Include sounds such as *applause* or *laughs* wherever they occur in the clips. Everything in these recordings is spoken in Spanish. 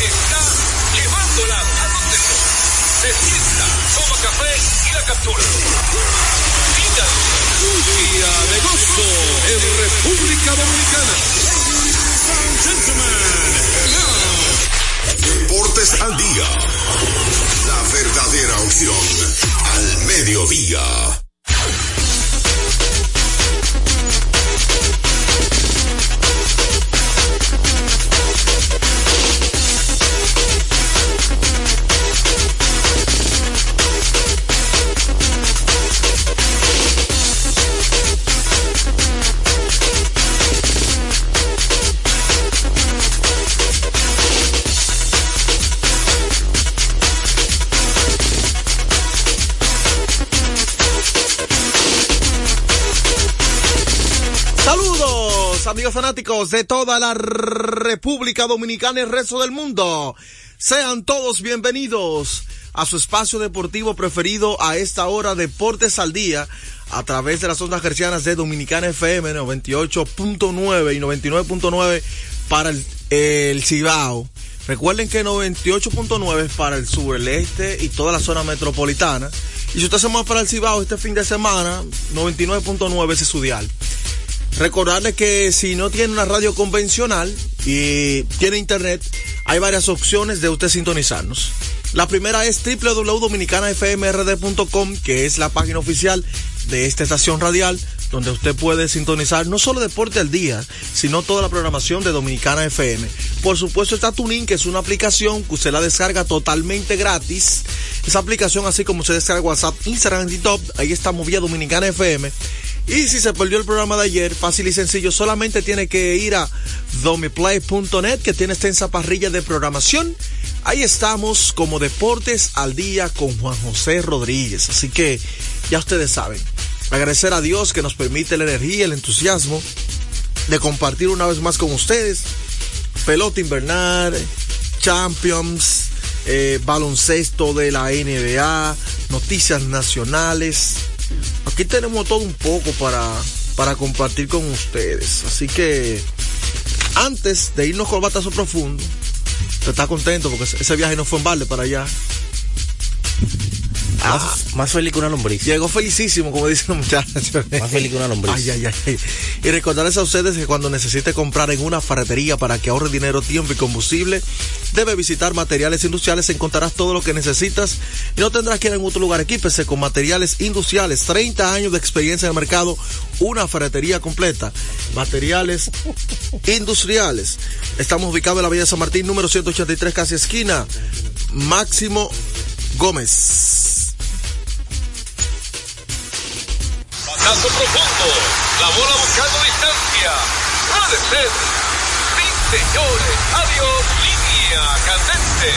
Está llevándola a donde. Se sienta, toma café y la captura. Un día de gozo en República Dominicana. Deportes al día. La verdadera opción al mediodía. De toda la República Dominicana y el resto del mundo. Sean todos bienvenidos a su espacio deportivo preferido a esta hora, Deportes al Día, a través de las ondas gercianas de Dominicana FM 98.9 y 99.9 para el, el Cibao. Recuerden que 98.9 es para el sur, el este y toda la zona metropolitana. Y si usted se mueve para el Cibao este fin de semana, 99.9 es su dial. Recordarles que si no tiene una radio convencional y tiene internet, hay varias opciones de usted sintonizarnos. La primera es www.dominicanafmrd.com, que es la página oficial de esta estación radial, donde usted puede sintonizar no solo Deporte al Día, sino toda la programación de Dominicana FM. Por supuesto está Tuning, que es una aplicación que usted la descarga totalmente gratis. Esa aplicación, así como usted descarga WhatsApp, Instagram y Top, ahí está movida Dominicana FM. Y si se perdió el programa de ayer, fácil y sencillo, solamente tiene que ir a domiplay.net que tiene extensa parrilla de programación. Ahí estamos como Deportes al Día con Juan José Rodríguez. Así que ya ustedes saben. Agradecer a Dios que nos permite la energía, el entusiasmo de compartir una vez más con ustedes. Pelota invernal, Champions, eh, baloncesto de la NBA, noticias nacionales. Aquí tenemos todo un poco para, para compartir con ustedes. Así que antes de irnos con batazo profundo, te está contento porque ese viaje no fue en balde para allá. Ah, más feliz que una lombriz. Llegó felicísimo, como dicen los muchachos. Más feliz que una lombriz. Ay, ay, ay. Y recordarles a ustedes que cuando necesite comprar en una ferretería para que ahorre dinero, tiempo y combustible, debe visitar materiales industriales. Encontrarás todo lo que necesitas y no tendrás que ir en otro lugar. Equípese con materiales industriales. 30 años de experiencia en el mercado. Una ferretería completa. Materiales industriales. Estamos ubicados en la Villa San Martín, número 183, casi esquina. Máximo Gómez. Batazo profundo, la bola buscando distancia. Puede ser. Sí, señores, adiós, línea candente.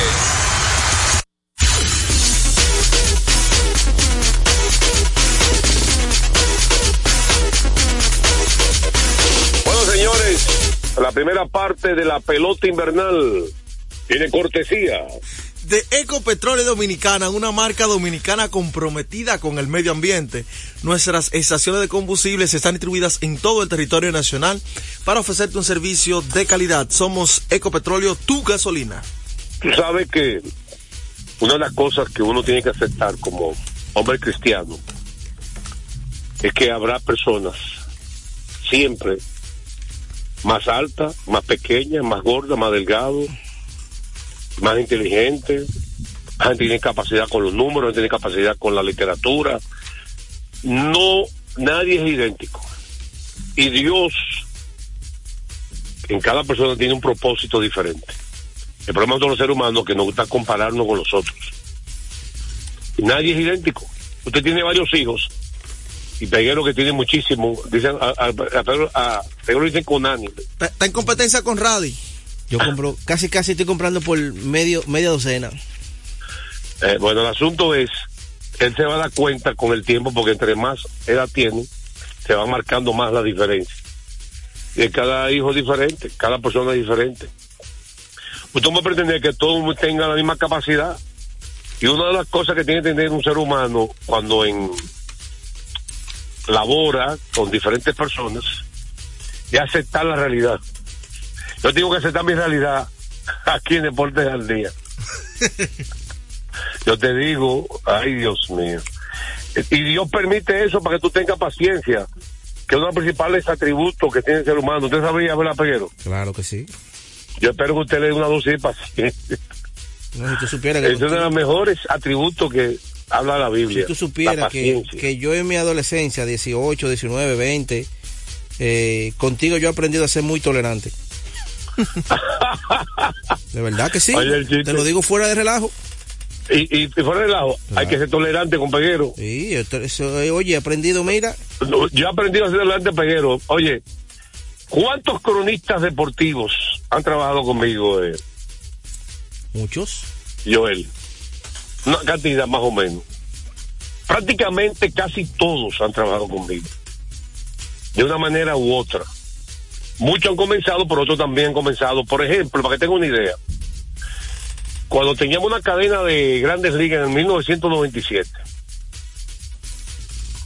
Bueno, señores, la primera parte de la pelota invernal tiene cortesía de Ecopetróleo Dominicana, una marca dominicana comprometida con el medio ambiente. Nuestras estaciones de combustibles están distribuidas en todo el territorio nacional para ofrecerte un servicio de calidad. Somos Ecopetróleo, tu gasolina. Tú sabes que una de las cosas que uno tiene que aceptar como hombre cristiano es que habrá personas siempre más altas, más pequeñas, más gordas, más delgados más inteligente, la gente tiene capacidad con los números, tiene capacidad con la literatura. No, nadie es idéntico. Y Dios en cada persona tiene un propósito diferente. El problema de todos los seres humanos que nos gusta compararnos con los otros. Nadie es idéntico. Usted tiene varios hijos y Peguero que tiene muchísimo. Dicen, a, Pedro, a Peguero dicen Conani. Está, está en competencia con Radi. Yo compro, casi casi estoy comprando por medio, media docena. Eh, bueno, el asunto es, él se va a dar cuenta con el tiempo porque entre más edad tiene, se va marcando más la diferencia. Y cada hijo es diferente, cada persona es diferente. Usted no puede pretender que todos tengan la misma capacidad. Y una de las cosas que tiene que tener un ser humano cuando en labora con diferentes personas es aceptar la realidad. Yo tengo que aceptar mi realidad aquí en Deportes al Día. *laughs* Yo te digo, ay Dios mío. Y Dios permite eso para que tú tengas paciencia, que es uno de los principales atributos que tiene el ser humano. ¿Usted sabía, Abel Peguero? Claro que sí. Yo espero que usted le dé una dosis de paciencia. No, si tú supieras que, Es uno de los mejores atributos que habla la Biblia. si tú supieras que, que yo en mi adolescencia, 18, 19, 20, eh, contigo yo he aprendido a ser muy tolerante. De verdad que sí. Oye. Te lo digo fuera de relajo. Y, y, y fuera de lado, hay que ser tolerante con Peguero. Sí, eso, eh, oye, he aprendido, mira, No, Yo he aprendido a ser tolerante Peguero. Oye, ¿cuántos cronistas deportivos han trabajado conmigo, eh, muchos. Joel? Una cantidad más o menos. Prácticamente casi todos han trabajado conmigo. De una manera u otra. Muchos han comenzado, pero otros también han comenzado. Por ejemplo, para que tenga una idea. Cuando teníamos una cadena de grandes ligas en 1997,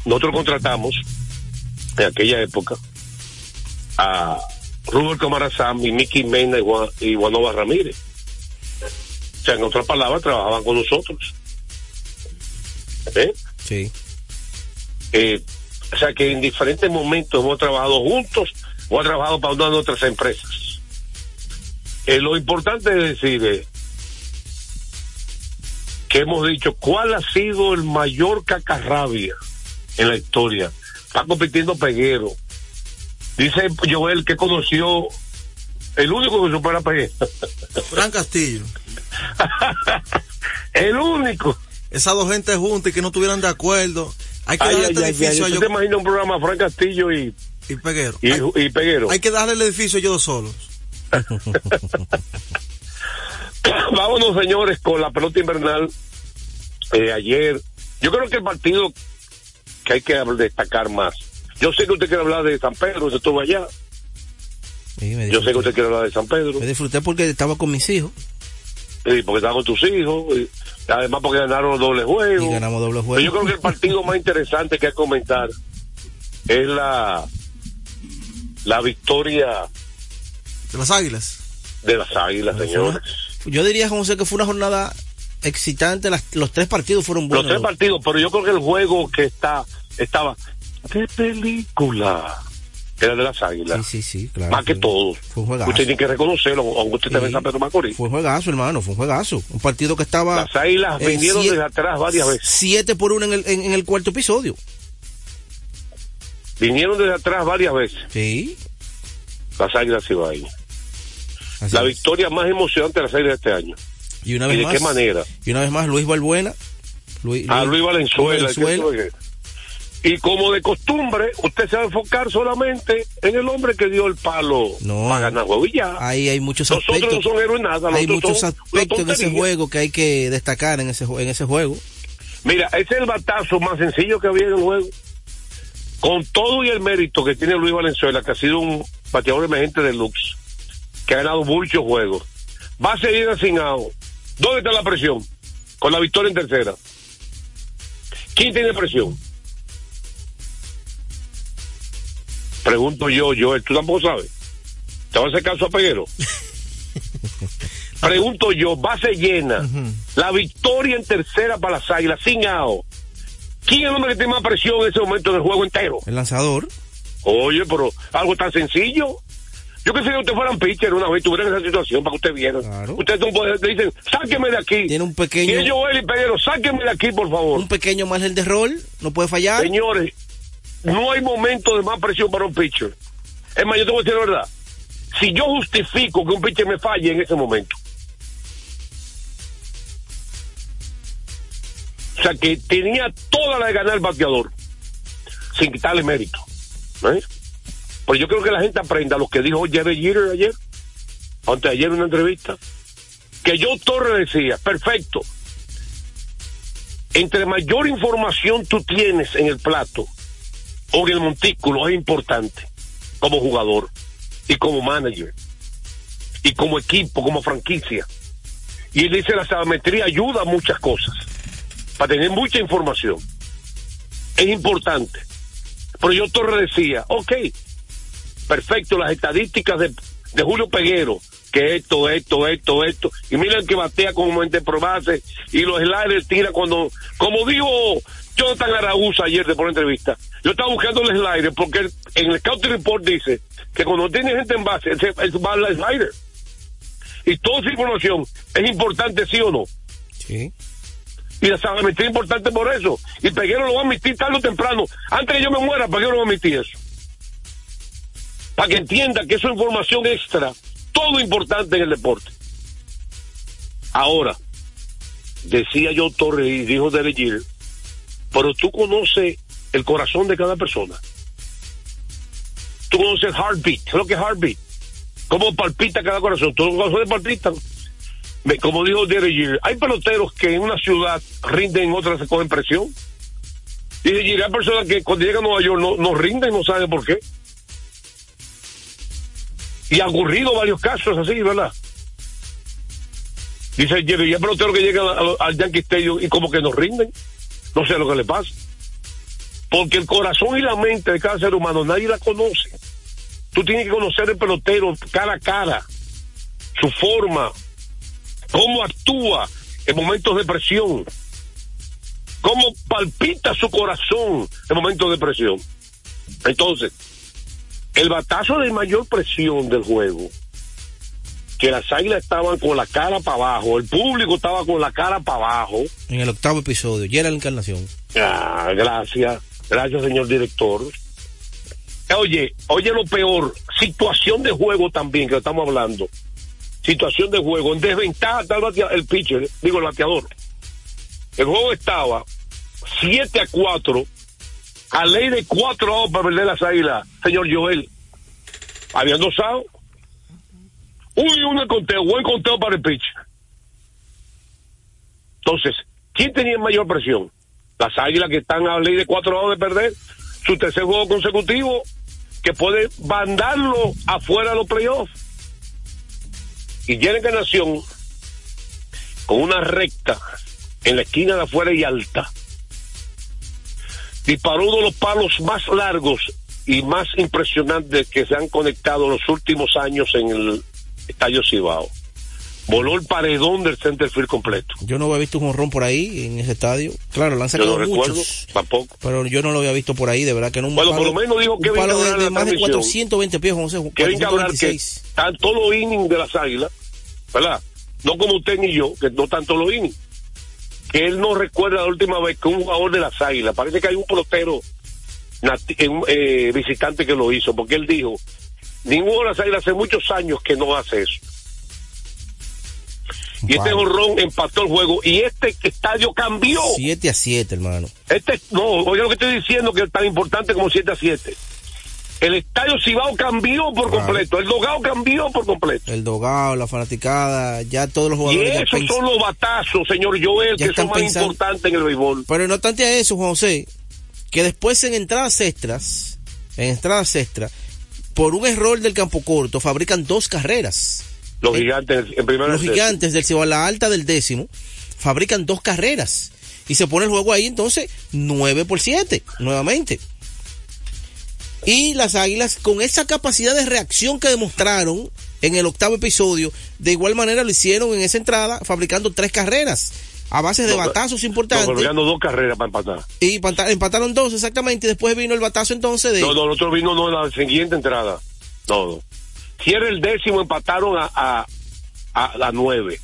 nosotros contratamos en aquella época a Rubén Camarazán y Mickey Mena y, Juan, y Juanova Ramírez. O sea, en otras palabras, trabajaban con nosotros. ¿Eh? Sí. Eh, o sea, que en diferentes momentos hemos trabajado juntos o ha trabajado para una de nuestras empresas. Eh, lo importante es decir eh, que hemos dicho cuál ha sido el mayor cacarrabia en la historia. Está compitiendo Peguero. Dice Joel que conoció el único que supera a Peguero. *laughs* Fran Castillo. *laughs* el único. Esas dos gentes juntas y que no estuvieran de acuerdo. Hay que Ay, darle ay, este ay, a ¿Tú te imaginas un programa Frank Castillo y, y Peguero. y, Hay, y Peguero? hay que darle el edificio ellos dos solos. *laughs* Vámonos, señores, con la pelota invernal. Eh, ayer, yo creo que el partido que hay que destacar más. Yo sé que usted quiere hablar de San Pedro, usted estuvo allá. Sí, Yo sé que usted quiere hablar de San Pedro. Me disfruté porque estaba con mis hijos Sí, porque estaban tus hijos. y además, porque ganaron los dobles y juegos. ganamos doble Pero yo creo que el partido *laughs* más interesante que hay que comentar es la, la victoria De las águilas. de las águilas, señores. Yo diría, José, que fue una jornada excitante. Las- los tres partidos fueron Los buenos. tres partidos, pero yo creo que el juego que está estaba de película era de las águilas. Sí, sí, sí, claro. más que todos. Fue un juegazo. Usted tiene que reconocerlo, aunque usted en San Pedro Macorís. Fue un juegazo, hermano, fue un juegazo. Un partido que estaba... Las águilas eh, vinieron siete- desde atrás varias veces. Siete por uno en el, en, en el cuarto episodio. Vinieron desde atrás varias veces. Sí. Las águilas Ibaeñas. La es. victoria más emocionante de las águilas de este año. Y una ¿Y vez de más. qué manera? Y una vez más, Luis Balbuena. Luis, A Luis Valenzuela. Y como de costumbre, usted se va a enfocar solamente en el hombre que dio el palo No. para ganar juego y ya. Ahí hay muchos aspectos. no son héroes nada. hay muchos son aspectos en ese juego que hay que destacar en ese, en ese juego. Mira, ese es el batazo más sencillo que había en el juego. Con todo y el mérito que tiene Luis Valenzuela, que ha sido un bateador emergente de Lux, que ha ganado muchos juegos. Va a seguir asignado. ¿Dónde está la presión? Con la victoria en tercera. ¿Quién tiene presión? Pregunto yo, Joel, tú tampoco sabes. ¿Te vas a hacer caso a Peguero? *laughs* Pregunto yo, base llena, la victoria en tercera para las águilas, sin AO. ¿Quién es el hombre que tiene más presión en ese momento del juego entero? El lanzador. Oye, pero algo tan sencillo. Yo sé que usted fueran pitcher una vez, tuvieran esa situación para que usted viera. Claro. Ustedes no pueden, le dicen, sáqueme de aquí. Tiene un Y pequeño, es Joel y Peguero, sáqueme de aquí, por favor. un pequeño margen de rol. No puede fallar. Señores, no hay momento de más presión para un pitcher. Es más, yo te voy a decir la verdad. Si yo justifico que un pitcher me falle en ese momento, O sea que tenía toda la de ganar el bateador, sin quitarle mérito. ¿eh? Pues yo creo que la gente aprenda lo que dijo Jerry Jeter ayer, antes ayer en una entrevista, que yo Torres decía, perfecto, entre mayor información tú tienes en el plato o en el montículo es importante como jugador y como manager y como equipo, como franquicia. Y él dice la sabometría ayuda a muchas cosas para tener mucha información. Es importante. Pero yo Torres decía, ok, perfecto, las estadísticas de, de Julio Peguero, que esto, esto, esto, esto, y miren que batea como mente probase, y los sliders tira cuando, como dijo Jonathan Araúz ayer de por entrevista, yo estaba buscando el slider porque en el Scouting Report dice que cuando tiene gente en base, él va al slider. Y toda esa información es importante, sí o no. Sí. Y la es importante por eso. Y Peguero lo va a admitir tarde o temprano. Antes que yo me muera, Peguero lo va a admitir eso. Para que entienda que eso es información extra, todo importante en el deporte. Ahora, decía yo Torres y dijo de Jeter, pero tú conoces el corazón de cada persona. Tú conoces el heartbeat, ¿sabes lo que es heartbeat? ¿Cómo palpita cada corazón? Todos los corazones palpitan. Como dijo Jeter, hay peloteros que en una ciudad rinden, en otra se cogen presión. Jeter, hay personas que cuando llegan a Nueva York no, no rinden, no saben por qué. Y ha ocurrido varios casos así, ¿verdad? Dice Jerry, y hay peloteros que llegan al Yankee Stadium y como que no rinden. No sé lo que le pasa. Porque el corazón y la mente de cada ser humano nadie la conoce. Tú tienes que conocer el pelotero cara a cara, su forma, cómo actúa en momentos de presión, cómo palpita su corazón en momentos de presión. Entonces, el batazo de mayor presión del juego, que las águilas estaban con la cara para abajo, el público estaba con la cara para abajo. En el octavo episodio, ya era la encarnación. Ah, gracias, gracias señor director. Oye, oye lo peor, situación de juego también que estamos hablando. Situación de juego, en desventaja está el, pitcher, digo el bateador. El juego estaba 7 a 4, a ley de 4 outs para perder las águilas, señor Joel. Habían dos outs. Uno y uno conteo, buen conteo para el pitcher. Entonces, ¿quién tenía mayor presión? Las águilas que están a ley de cuatro outs de perder su tercer juego consecutivo, que puede mandarlo afuera de los playoffs. Y Jerry Encarnación, con una recta en la esquina de afuera y alta, disparó uno de los palos más largos y más impresionantes que se han conectado en los últimos años en el Estadio Cibao. Voló el paredón del center field completo. Yo no había visto un honrón por ahí en ese estadio. Claro, lo han Yo sacado no recuerdo, muchos. tampoco. Pero yo no lo había visto por ahí, de verdad que no. Un Bueno, por lo menos dijo Kevin palo de, de más de transmisión. 420 pies, José. Kevin Cabral que 426. están todos los innings de las águilas, ¿verdad? No como usted ni yo, que no todos los innings. Que él no recuerda la última vez que un jugador de las águilas, parece que hay un pelotero eh, visitante que lo hizo, porque él dijo, ninguno de las águilas hace muchos años que no hace eso. Y este jorrón empató el juego y este estadio cambió. 7 a 7, hermano. Este, no, oiga lo que estoy diciendo que es tan importante como 7 a 7. El estadio Cibao cambió por completo, el Dogado cambió por completo. El dogado, la fanaticada, ya todos los Y jugadores. ya esos son los batazos, señor Joel, que son más pensando- importantes en el béisbol. Pero no obstante a eso, Juan José, que después en entradas extras, en entradas extras, por un error del campo corto, fabrican dos carreras. Los gigantes en primera Los gigantes del Cibao, la alta del décimo, fabrican dos carreras. Y se pone el juego ahí entonces 9 por 7, nuevamente. Y las águilas, con esa capacidad de reacción que demostraron en el octavo episodio, de igual manera lo hicieron en esa entrada, fabricando tres carreras, a base de No, batazos No, importantes. fabricando dos carreras para empatar. Y empataron dos exactamente y después vino el batazo entonces de... No, no, el otro vino no en la siguiente entrada. No, no. Si era el décimo, empataron a, a, a la nueve.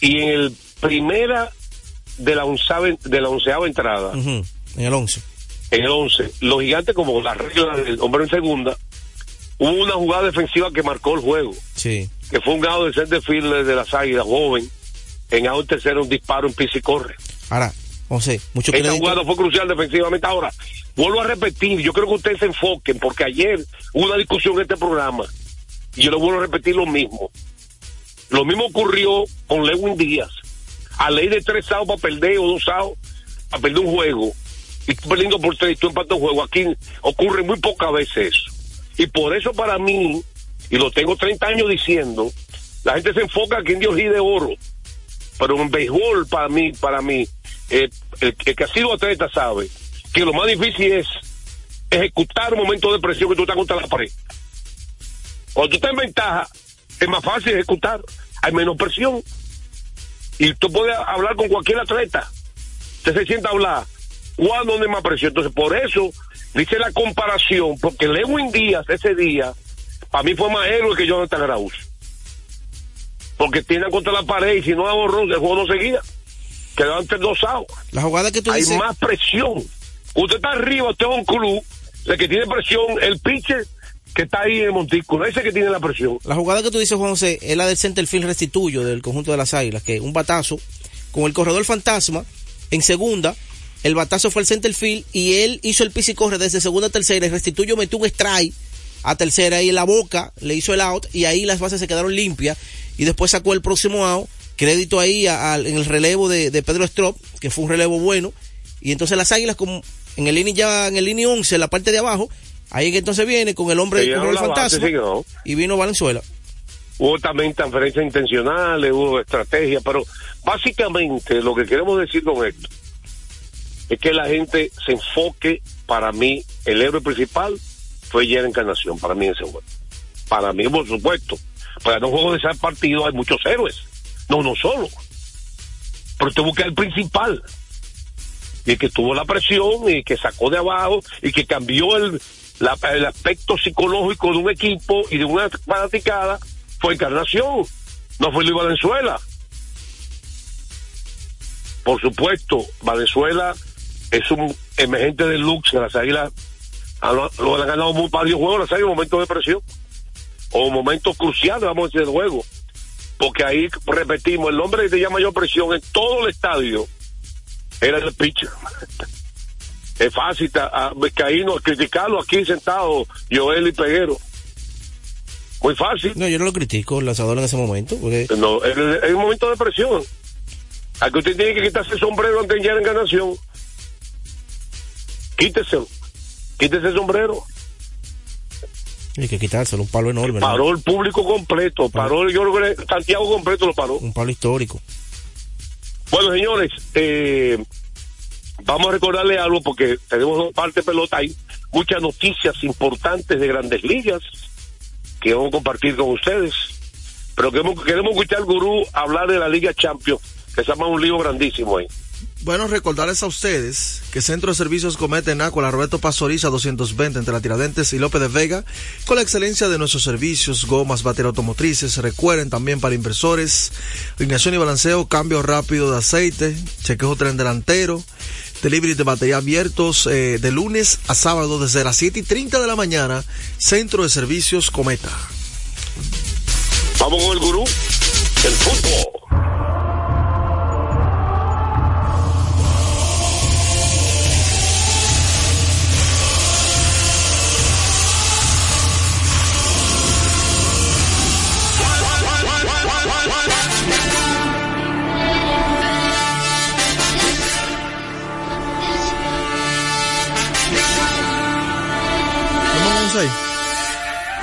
Y en el primera de la onceava, de la onceava entrada, en el 11. en el 11, los gigantes, como la regla del hombre en segunda, hubo una jugada defensiva que marcó el juego, Sí. que fue un gado de center field de las águilas, joven, en out tercero, un disparo en pis y corre. Ahora, José, mucho Esa crédito. jugada fue crucial defensivamente. Ahora, vuelvo a repetir, yo creo que ustedes se enfoquen, porque ayer hubo una discusión en este programa, y yo le vuelvo a repetir lo mismo. Lo mismo ocurrió con Lewin Díaz. A ley de tres sábados para perder o dos sábados para perder un juego. Y tú perdiendo por tres y tú empatas un juego. Aquí ocurre muy pocas veces eso. Y por eso para mí, y lo tengo 30 años diciendo, la gente se enfoca aquí en Dios y de oro. Pero en béisbol, para mí, para mí, eh, el, que ha sido atleta sabe que lo más difícil es ejecutar un momento de presión que tú estás contra la pared. Cuando tú estás en ventaja, es más fácil ejecutar, hay menos presión. Y tú puedes hablar con cualquier atleta. Usted se sienta a hablar. ¿Cuándo hay más presión? Entonces, por eso, dice la comparación, porque Lewin Díaz ese día, para mí fue más héroe que Jonathan Arauz. Porque tienen contra la pared y si no ahorró, el juego no seguía. Quedaban tres dos outs. La jugada que tú Hay dices, más presión. Usted está arriba, usted es un club, el que tiene presión, el pitcher que está ahí en el montículo, ese que tiene la presión. la jugada que tú dices, Juan José, es la del center field restituyo del conjunto de las Águilas, que un batazo con el corredor fantasma en segunda, el batazo fue al center field y él hizo el pis y corre desde segunda a tercera y restituyo metió un strike a tercera y en la boca le hizo el out y ahí las bases se quedaron limpias y después sacó el próximo out, crédito ahí a- en el relevo de, de Pedro Strop, que fue un relevo bueno, y entonces las Águilas como en el inning ya en el inning 11, en la parte de abajo, ahí que entonces viene con el hombre la base, fantasma ¿no? y vino Valenzuela. Hubo también transferencias intencionales, hubo estrategia, pero básicamente lo que queremos decir con esto es que la gente se enfoque, para mí, el héroe principal fue Jeren Encarnación, para mí ese juego. Para mí, por supuesto. Para un juego de ese partido hay muchos héroes, no uno solo. Pero te busca el principal. Y que tuvo la presión y que sacó de abajo y que cambió el, el aspecto psicológico de un equipo y de una fanaticada fue Encarnación, no fue Luis Valenzuela. Por supuesto, Valenzuela es un emergente del Lux, las águilas han, lo han ganado muy varios juegos, las águilas en momentos de presión, o momentos cruciales, vamos a decir, del juego. Porque ahí, repetimos, el hombre que tenía mayor presión en todo el estadio era el pitcher. *laughs* Es fácil ta- a, caernos, criticarlo aquí sentado, Joel y Peguero. Muy fácil. No, yo no lo critico, el lanzador en ese momento, porque No, es un momento de presión. Aquí usted tiene que quitarse el sombrero antes de llegar en ganación. Quíteselo. Quítese el sombrero. Hay que quitárselo, un palo enorme, ¿no? Paró el público completo. Paró, yo creo que Santiago completo lo paró. un palo histórico. Bueno, señores, eh, vamos a recordarle algo porque tenemos dos partes de pelota ahí. Muchas noticias importantes de grandes ligas que vamos a compartir con ustedes. Pero queremos, queremos escuchar al gurú hablar de la Liga Champions, que se llama un lío grandísimo ahí. Bueno, recordarles a ustedes que Centro de Servicios Cometa en Acuala Roberto Pastoriza 220 entre la Tiradentes y López de Vega, con la excelencia de nuestros servicios, gomas, batería automotrices, recuerden también para inversores, alineación y balanceo, cambio rápido de aceite, chequeo tren delantero, delivery de batería abiertos eh, de lunes a sábado desde las 7 y 30 de la mañana, Centro de Servicios Cometa. Vamos con el gurú del fútbol.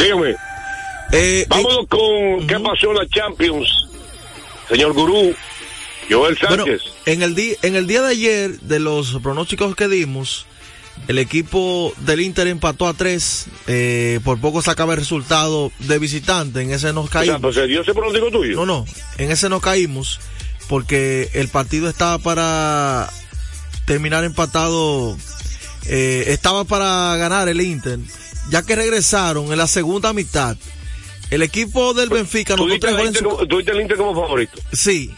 Dígame, Eh, vámonos con qué pasó en la Champions. Señor gurú, Joel Bueno, Sánchez. en el día en el día de ayer de los pronósticos que dimos, el equipo del Inter empató a tres, eh, por poco sacaba el resultado de visitante, en ese nos o sea, caímos. pues se dio ese pronóstico tuyo. No, no, en ese nos caímos porque el partido estaba para terminar empatado, eh, estaba para ganar el Inter, ya que regresaron en la segunda mitad. El equipo del Benfica ¿Tú anotó diste, tres el goles su- diste el Inter como favorito. Sí.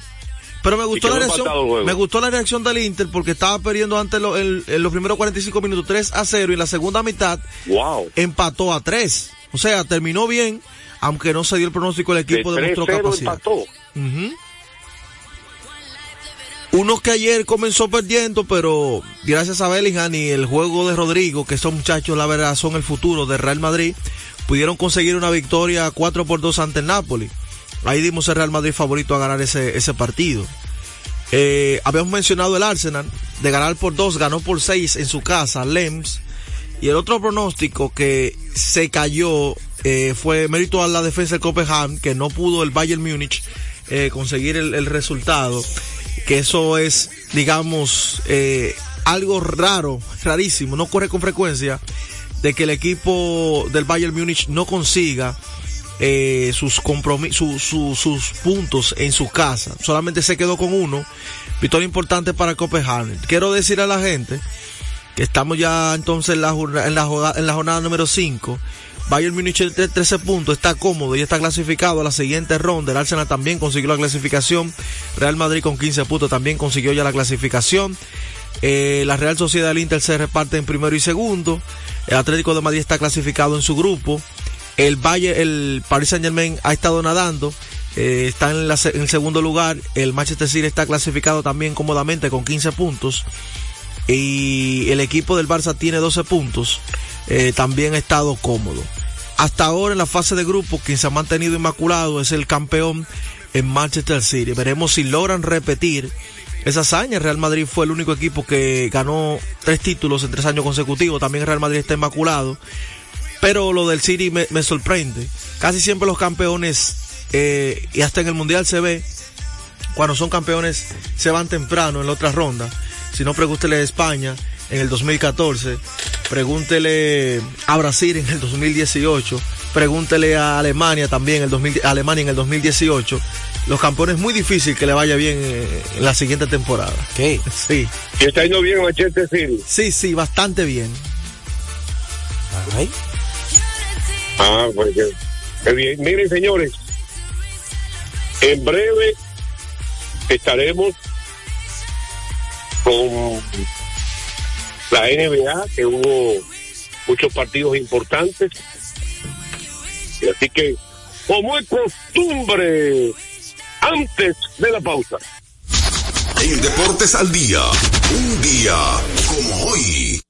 Pero me gustó la reacción. Me gustó la reacción del Inter porque estaba perdiendo antes lo- el- en los primeros 45 minutos 3 a 0 y en la segunda mitad Wow. empató a 3. O sea, terminó bien, aunque no se dio el pronóstico, el De equipo demostró 3-0 capacidad. empató. Ujú. Uno que ayer comenzó perdiendo, pero gracias a Bellingham y el juego de Rodrigo, que estos muchachos la verdad son el futuro del Real Madrid, pudieron conseguir una victoria 4 por 2 ante el Napoli. Ahí dimos el Real Madrid favorito a ganar ese, ese partido. Eh, habíamos mencionado el Arsenal, de ganar por 2, ganó por 6 en su casa, Lems. Y el otro pronóstico que se cayó eh, fue mérito a la defensa del Copenhagen, que no pudo el Bayern Múnich eh, conseguir el resultado que eso es, digamos, eh, algo raro, rarísimo, no ocurre con frecuencia, de que el equipo del Bayern Múnich no consiga eh, sus, su, su, sus puntos en su casa. Solamente se quedó con uno. Victoria importante para Copenhagen. Quiero decir a la gente que estamos ya entonces en la, en la, en la jornada número 5 Bayern Múnich de 13 puntos, está cómodo y está clasificado a la siguiente ronda. El Arsenal también consiguió la clasificación. Real Madrid con 15 puntos también consiguió ya la clasificación. Eh, la Real Sociedad del Inter se reparte en primero y segundo. El Atlético de Madrid está clasificado en su grupo. El Valle, el Paris Saint Germain ha estado nadando. Eh, está en, la, en, segundo lugar. El Manchester City está clasificado también cómodamente con 15 puntos. Y el equipo del Barça tiene 12 puntos eh, también ha estado cómodo. Hasta ahora en la fase de grupo, quien se ha mantenido inmaculado es el campeón en Manchester City. Veremos si logran repetir esa hazaña. Real Madrid fue el único equipo que ganó tres títulos en tres años consecutivos. También Real Madrid está inmaculado. Pero lo del City me, me sorprende. Casi siempre los campeones, eh, y hasta en el Mundial se ve, cuando son campeones se van temprano en la otra ronda. Si no, pregúntele a España en el 2014, pregúntele a Brasil en el 2018, pregúntele a Alemania también en el 2000, Alemania en el 2018. Los campeones muy difícil que le vaya bien en la siguiente temporada. ¿Qué? *laughs* Sí. ¿Y está yendo bien Manchester City? Sí, sí, bastante bien. Ay. Ah, pues qué, qué bien. Miren, señores, en breve estaremos con la NBA, que hubo muchos partidos importantes. Y así que, como es costumbre, antes de la pausa. En Deportes al Día, un día como hoy.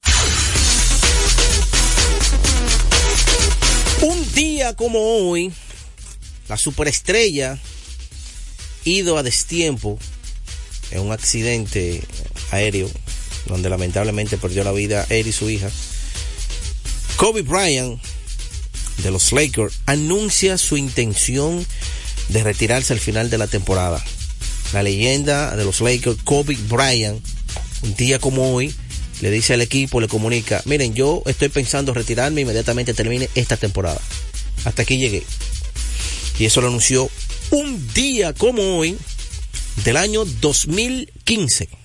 Un día como hoy, la superestrella ido a destiempo en un accidente aéreo donde lamentablemente perdió la vida él y su hija. Kobe Bryant de los Lakers anuncia su intención de retirarse al final de la temporada. La leyenda de los Lakers, Kobe Bryant, un día como hoy, le dice al equipo, le comunica, miren, yo estoy pensando retirarme inmediatamente termine esta temporada. Hasta aquí llegué. Y eso lo anunció un día como hoy del año 2015.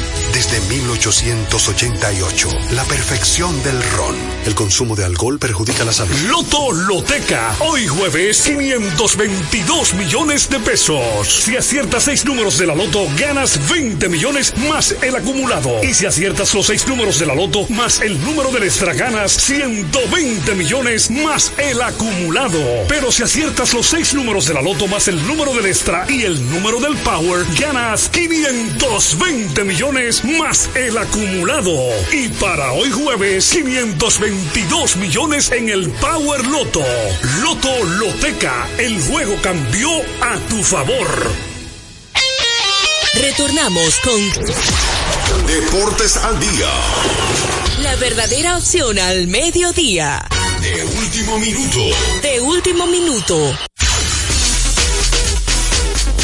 desde 1888, la perfección del ron. El consumo de alcohol perjudica la salud. Loto Loteca. Hoy jueves, 522 millones de pesos. Si aciertas seis números de la Loto, ganas 20 millones más el acumulado. Y si aciertas los seis números de la loto más el número del extra, ganas 120 millones más el acumulado. Pero si aciertas los seis números de la loto más el número del extra y el número del power, ganas 520 millones más el acumulado. Y para hoy jueves, 522 millones en el Power Loto. Loto Loteca, el juego cambió a tu favor. Retornamos con Deportes al día. la verdadera opción al mediodía. De último minuto. De último minuto.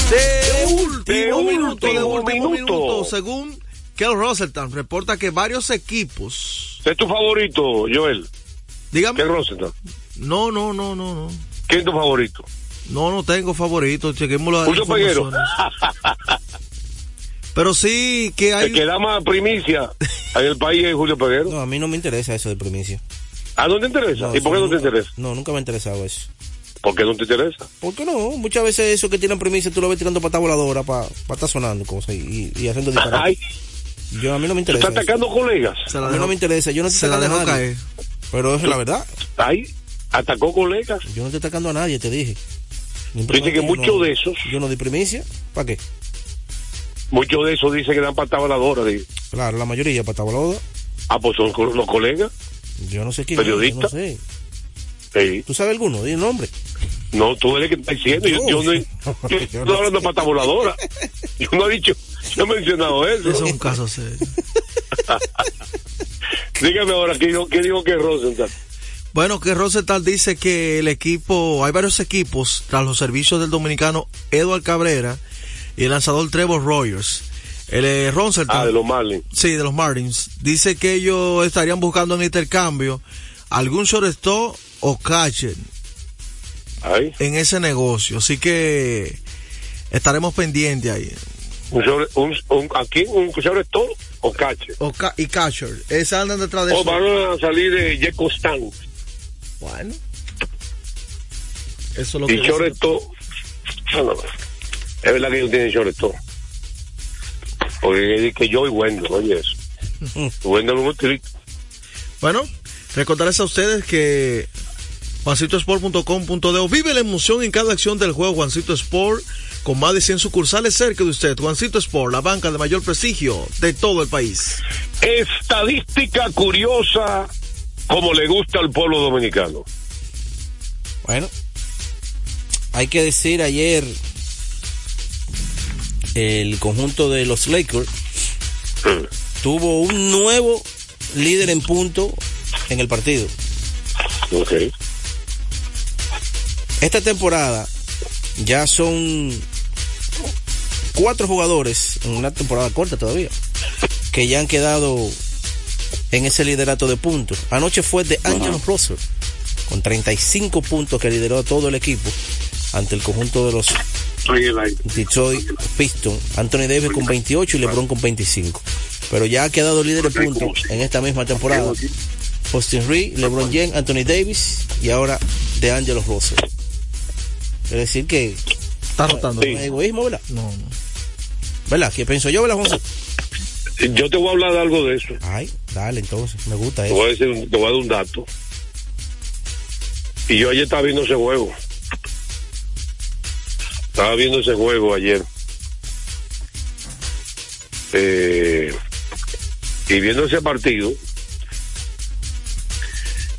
De último de minuto, de último último minuto. minuto. Según Kel Rosenthal, reporta que varios equipos. ¿Es tu favorito, Joel? Dígame. ¿Qué Rosenthal? No, no, no, no, no. ¿Quién es tu favorito? No, no tengo favorito. Chequemos las Julio Peguero. Pero sí que hay. El que da más primicia en el país es Julio Peguero. No, a mí no me interesa eso de primicia. ¿A dónde te interesa? ¿Y por qué no te interesa? No, nunca me ha interesado eso. ¿Por qué no te interesa? ¿Por qué no? Muchas veces eso que tienen primicia tú lo ves tirando pata voladora para estar sonando cosas y, y haciendo *laughs* disparates. Ay, Yo a mí no me interesa. estás eso. atacando colegas. Se A la mí dejó, no me interesa. Yo no estoy se la atacando a nadie. caer. Pero es la verdad. Ay, atacó colegas. Yo no estoy atacando a nadie, te dije. Dice que muchos no- de esos, Yo no di primicia. ¿Para qué? muchos de esos dicen que dan patada voladora. Claro, la mayoría pata voladora. Ah, pues son los colegas. Yo no sé quién. es, yo ¿Periodista? no sé. Sí. ¿Tú sabes alguno? Di el nombre. No, tú eres el que está diciendo. Yo, yo no, *laughs* yo no estoy hablando de patada voladora. Yo no he dicho, *laughs* no he mencionado eso. Eso es un caso serio. *laughs* Dígame ahora, ¿qué digo, qué que Rosenthal? Bueno, que Rosenthal dice que el equipo, hay varios equipos tras los servicios del dominicano Edward Cabrera y el lanzador Trevor Rogers. El eh, Rosenthal, Ah, de los Marlins. sí, de los Martins, dice que ellos estarían buscando en intercambio algún shortstop o catcher en ese negocio. Así que estaremos pendientes ahí. Un sobre, un, un, aquí un sobre todo o cache. O ca- y catcher, esa andan detrás de O van a salir de Jeco Stan. Bueno, eso es lo Y que sobre todo, no, no, es verdad que ellos tienen sobre todo. Porque es que yo y Wendell, oye eso. *laughs* Wendell es. Bueno, recordarles a ustedes que juancitosport.com.de vive la emoción en cada acción del juego Juancito Sport con más de 100 sucursales cerca de usted. Juancito Sport, la banca de mayor prestigio de todo el país. Estadística curiosa como le gusta al pueblo dominicano. Bueno, hay que decir ayer el conjunto de los Lakers tuvo un nuevo líder en punto en el partido. Ok. Esta temporada ya son cuatro jugadores en una temporada corta todavía que ya han quedado en ese liderato de puntos. Anoche fue de Angelo Russell con 35 puntos que lideró a todo el equipo ante el conjunto de los Detroit Pistons. Anthony Davis con 28 y LeBron con 25. Pero ya ha quedado líder en puntos en esta misma temporada. Austin Reed, LeBron James, Anthony Davis y ahora de Angelo Russell. Es decir que Está rotando. Sí. egoísmo, ¿verdad? No, no. ¿Verdad? ¿Qué pienso yo, verdad? Yo te voy a hablar de algo de eso. Ay, dale entonces, me gusta Te eso. voy a, decir, te voy a dar un dato. Y yo ayer estaba viendo ese juego. Estaba viendo ese juego ayer. Eh, y viendo ese partido,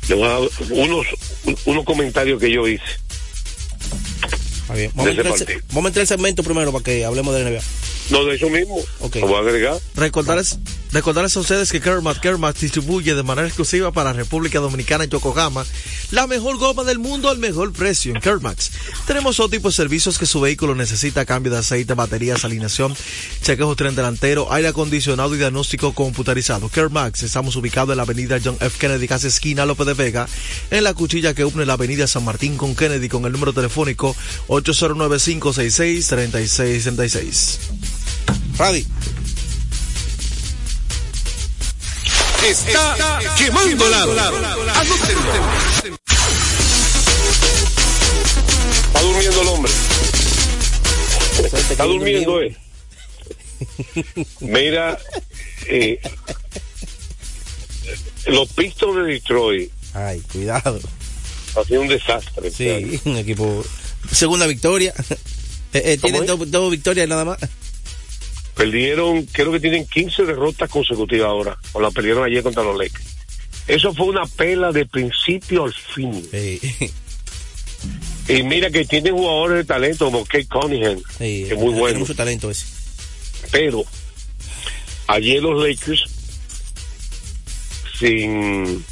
le voy a dar unos, un- unos comentarios que yo hice. Está bien. Vamos, a entrar, al segmento primero para que hablemos de la NBA. No, de eso mismo. Ok. Lo voy a agregar. Recordarles, recordarles a ustedes que Kermax Kermax distribuye de manera exclusiva para República Dominicana y Yokohama la mejor goma del mundo al mejor precio en Kermax. Tenemos todo tipo de servicios que su vehículo necesita, cambio de aceite, baterías, alineación, chequeo tren delantero, aire acondicionado y diagnóstico computarizado. Kermax, estamos ubicados en la avenida John F. Kennedy, casi esquina López de Vega, en la cuchilla que une la avenida San Martín con Kennedy con el número telefónico 809-566-3666. Freddy, Está quemando. Anótenlo. Está durmiendo el hombre. Está durmiendo, eh. Mira, eh, los Pistons de Detroit Ay, cuidado. ha sido un desastre. este. Sí, un equipo. Segunda victoria. Eh, eh, tienen ¿Cómo dos, dos victorias nada más. Perdieron, creo que tienen 15 derrotas consecutivas ahora, o la perdieron ayer contra los Lakers. Eso fue una pela de principio al fin. Sí, Y mira que tienen jugadores de talento como Kate Cunningham, sí, que es muy tiene bueno. mucho talento ese. Pero ayer los Lakers, sin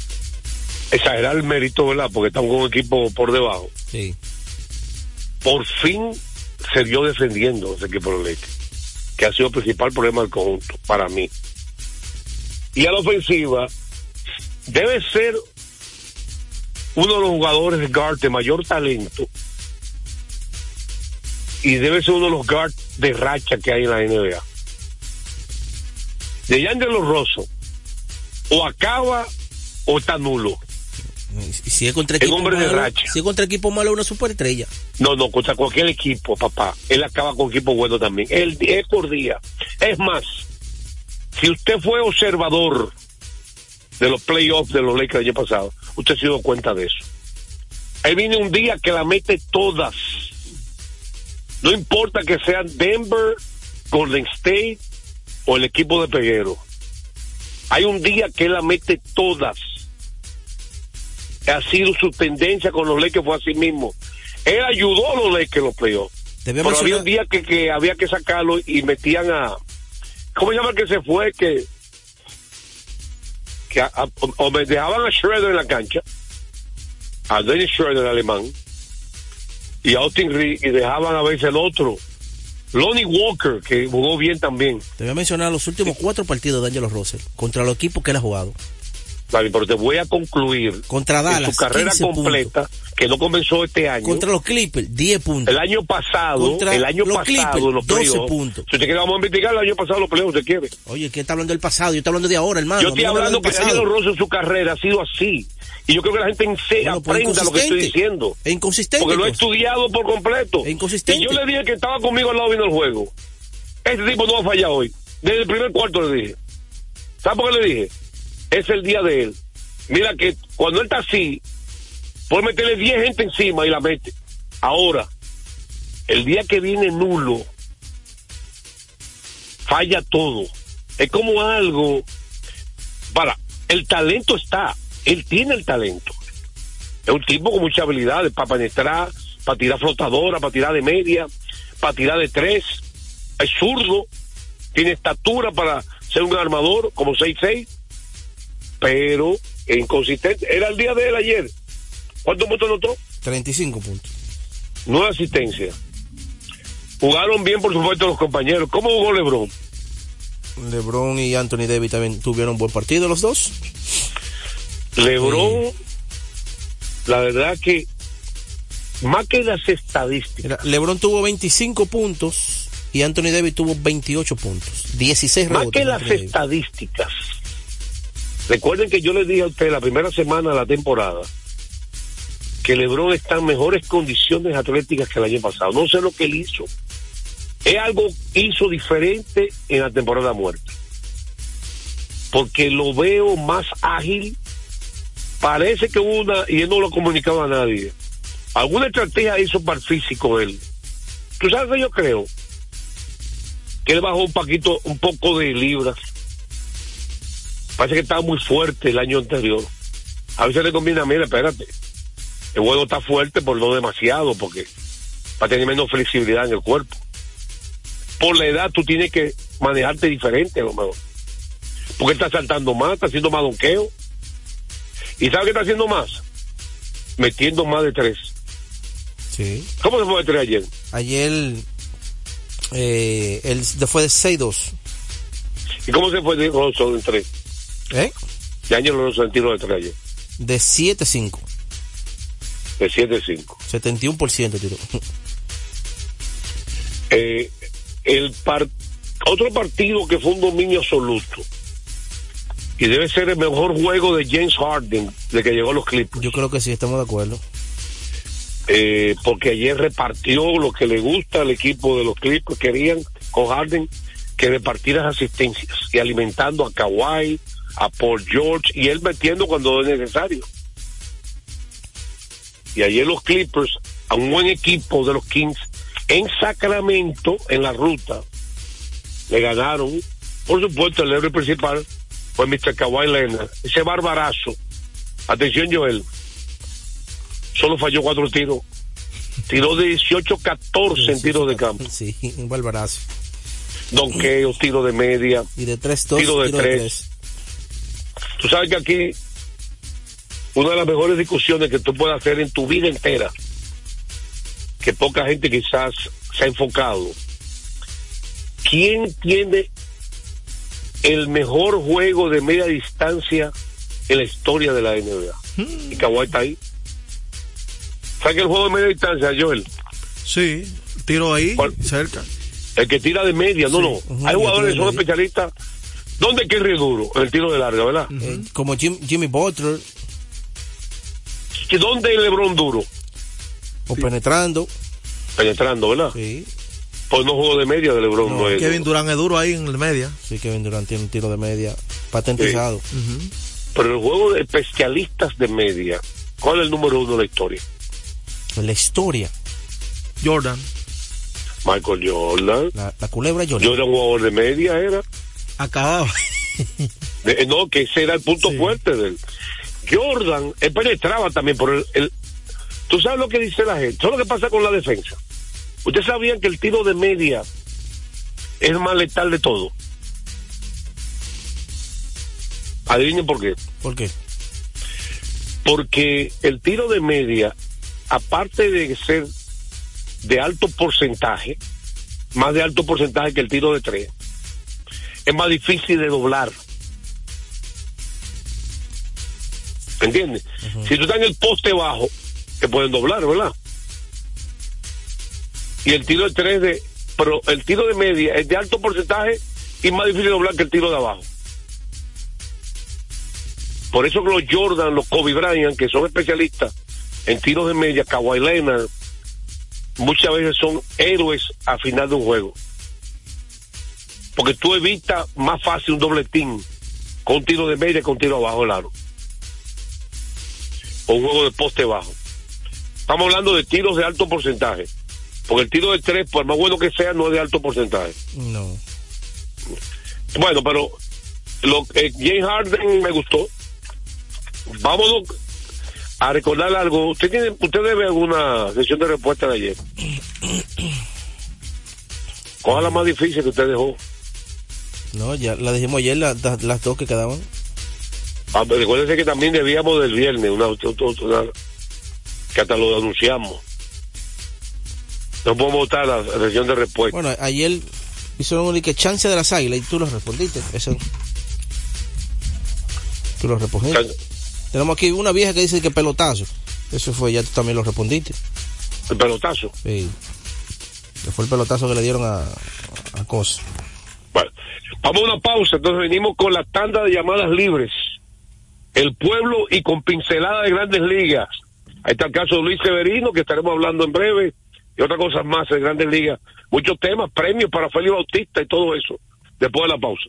exagerar el mérito, ¿verdad? Porque están con un equipo por debajo, Sí. por fin se vio defendiendo ese equipo de los Lakers, que ha sido el principal problema del conjunto para mí. Y a la ofensiva, debe ser uno de los jugadores de guard de mayor talento y debe ser uno de los guards de racha que hay en la NBA. De Yandelo Rosso, o acaba o está nulo. Si es contra El equipo hombre de malo, racha. si es contra equipo malo, una superestrella. No, no, contra cualquier equipo, papá. Él acaba con equipo bueno también. Él es por día. Es más, si usted fue observador de los playoffs de los Lakers el año pasado, usted se dio cuenta de eso. Él viene un día que la mete todas. No importa que sean Denver, Golden State o el equipo de Peguero. Hay un día que la mete todas. Ha sido su tendencia con los Lakers, fue así mismo. Él ayudó a los Lakers los playoffs. Pero había un día que, que había que sacarlo y metían a. ¿Cómo se llama el que se fue? Que. que a- a- o, o me dejaban a Schroeder en la cancha, a Dennis Schroeder, el alemán, y a Austin Reed, y dejaban a veces el otro, Lonnie Walker, que jugó bien también. Te voy a mencionar los últimos cuatro partidos de Angelo Russell contra los equipos que él ha jugado. Dale, pero te voy a concluir Contra en Dallas, su carrera 15 completa, que no comenzó este año. Contra los Clippers, 10 puntos. El año pasado, Contra el año los pasado, Clippers, los 12 playoffs. puntos. Si usted quiere, vamos a investigar el año pasado los playoffs, usted quiere. Oye, ¿qué está hablando del pasado? Yo estoy hablando de ahora, hermano. Yo estoy hablando habla que. Daniel Rosso en su carrera ha sido así. Y yo creo que la gente Bueno, aprenda lo que estoy diciendo. Es inconsistente. Porque lo he pues. estudiado por completo. Es inconsistente. Y yo le dije que estaba conmigo al lado viendo el juego. Este tipo no va a fallar hoy. Desde el primer cuarto le dije. ¿Sabes por qué le dije? Es el día de él. Mira que cuando él está así, puede meterle 10 gente encima y la mete. Ahora, el día que viene nulo, falla todo. Es como algo. Para, el talento está. Él tiene el talento. Es un tipo con mucha habilidad para penetrar, para tirar flotadora, para tirar de media, para tirar de tres. Es zurdo, tiene estatura para ser un armador como 6'6, pero inconsistente. Era el día de él ayer. ¿Cuántos puntos anotó? 35 puntos. Nueva asistencia. Jugaron bien, por supuesto, los compañeros. ¿Cómo jugó LeBron? LeBron y Anthony Davis también tuvieron buen partido los dos. LeBron, la verdad que más que las estadísticas, LeBron tuvo 25 puntos y Anthony Davis tuvo 28 puntos. 16 más que las Davis. estadísticas. Recuerden que yo les dije a ustedes la primera semana de la temporada que LeBron está en mejores condiciones atléticas que el año pasado. No sé lo que él hizo. Es algo hizo diferente en la temporada muerta. Porque lo veo más ágil. Parece que una, y él no lo comunicaba a nadie. Alguna estrategia hizo para el físico él. ¿Tú sabes que yo creo? Que él bajó un poquito, un poco de libras. Parece que estaba muy fuerte el año anterior. A veces le conviene, mira, espérate. El juego está fuerte, por no demasiado, porque para tener menos flexibilidad en el cuerpo. Por la edad tú tienes que manejarte diferente a lo mejor. Porque está saltando más, está haciendo más donqueo. ¿Y sabe qué está haciendo más? Metiendo más de tres. Sí. ¿Cómo se fue de tres ayer? Ayer eh, él fue de 6-2. ¿Y cómo se fue de en tres? ¿Eh? De año Rosso en tiro de tres ayer. De 7-5. De 7-5. 71% tiró. Eh, el par- otro partido que fue un dominio absoluto y debe ser el mejor juego de James Harden de que llegó a los Clippers Yo creo que sí, estamos de acuerdo. eh, porque ayer repartió lo que le gusta al equipo de los Clippers querían con Harden que repartir las asistencias y alimentando a Kawhi, a Paul George y él metiendo cuando es necesario. Y ayer los Clippers, a un buen equipo de los Kings, en Sacramento, en la ruta, le ganaron. Por supuesto, el héroe principal fue Mr. Kawhi Leonard. Ese barbarazo. Atención, Joel. Solo falló cuatro tiros. Tiró de 18-14 en tiros de campo. Sí, un barbarazo. Donqueo, tiro de media. Y de tres, dos, Tiro de tiro tres. Tú sabes que aquí una de las mejores discusiones que tú puedes hacer en tu vida entera, que poca gente quizás se ha enfocado. ¿Quién tiene el mejor juego de media distancia en la historia de la NBA? Y Kawhi está ahí. ¿Sabes que el juego de media distancia, Joel? Sí, tiro ahí, ¿Cuál? cerca. El que tira de media, no, no. Hay jugadores que son especialistas. ¿Dónde es duro? En el tiro de larga, ¿verdad? Eh, como Jim- Jimmy Butler, ¿Y ¿Dónde es LeBron duro? o penetrando. Penetrando, ¿verdad? Sí, Pues no juego de media de LeBron. No, es Kevin. Durant es duro ahí en la media. sí, Kevin Durant tiene un tiro de media patentizado. Pero el juego de especialistas de media, ¿cuál es el número uno de la historia? En la historia, Jordan. Michael Jordan. la, la culebra Jordan. Jordan, jugador de media, era. Acababa. De- no, que ese era el punto Sí. fuerte de él. Jordan, él penetraba también, por el, el- Tú sabes lo que dice la gente. ¿Sabes lo que pasa con la defensa? Ustedes sabían que el tiro de media es el más letal de todo. Adivinen por qué. ¿Por qué? Porque el tiro de media, aparte de ser de alto porcentaje, más de alto porcentaje que el tiro de tres, es más difícil de doblar. ¿Me entiendes? Si tú estás en el poste bajo, te pueden doblar, ¿verdad? Y el tiro de tres de, pero el tiro de media es de alto porcentaje y más difícil de doblar que el tiro de abajo. Por eso que los Jordan, los Kobe Bryant, que son especialistas en tiros de media, Kawhi Leonard, muchas veces son héroes a final de un juego. Porque tú evitas más fácil un doble team con un tiro de media con tiro abajo del aro. O un juego de poste bajo. Estamos hablando de tiros de alto porcentaje. Porque el tiro de tres, por más bueno que sea, no es de alto porcentaje. No. Bueno, pero lo eh, James Harden me gustó. Vámonos a recordar algo. ¿Usted tiene, usted debe alguna sesión de respuesta de ayer? ¿Cuál es la más difícil que usted dejó? No, ya la dijimos ayer, la- la- las dos que quedaban. Ah, pero recuérdese que también debíamos del viernes, una, una- una- que hasta lo anunciamos. No podemos votar la sesión de respuesta. Bueno, ayer hicieron un que chance de las águilas y tú lo respondiste. Eso. Tú lo respondiste. Tenemos aquí una vieja que dice que pelotazo. Eso fue, ya tú también lo respondiste. El pelotazo. Sí. Que fue el pelotazo que le dieron a, a Cosa. Bueno, vamos a una pausa, entonces venimos con la tanda de llamadas libres. El pueblo y con pincelada de grandes ligas. Ahí está el caso de Luis Severino, que estaremos hablando en breve, y otras cosas más de grandes ligas. Muchos temas, premios para Félix Bautista y todo eso. Después de la pausa.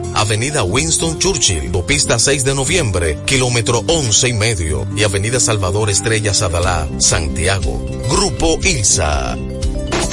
Avenida Winston Churchill, Autopista 6 de Noviembre, kilómetro 11 y medio, y Avenida Salvador Estrellas Adalá, Santiago. Grupo ILSA.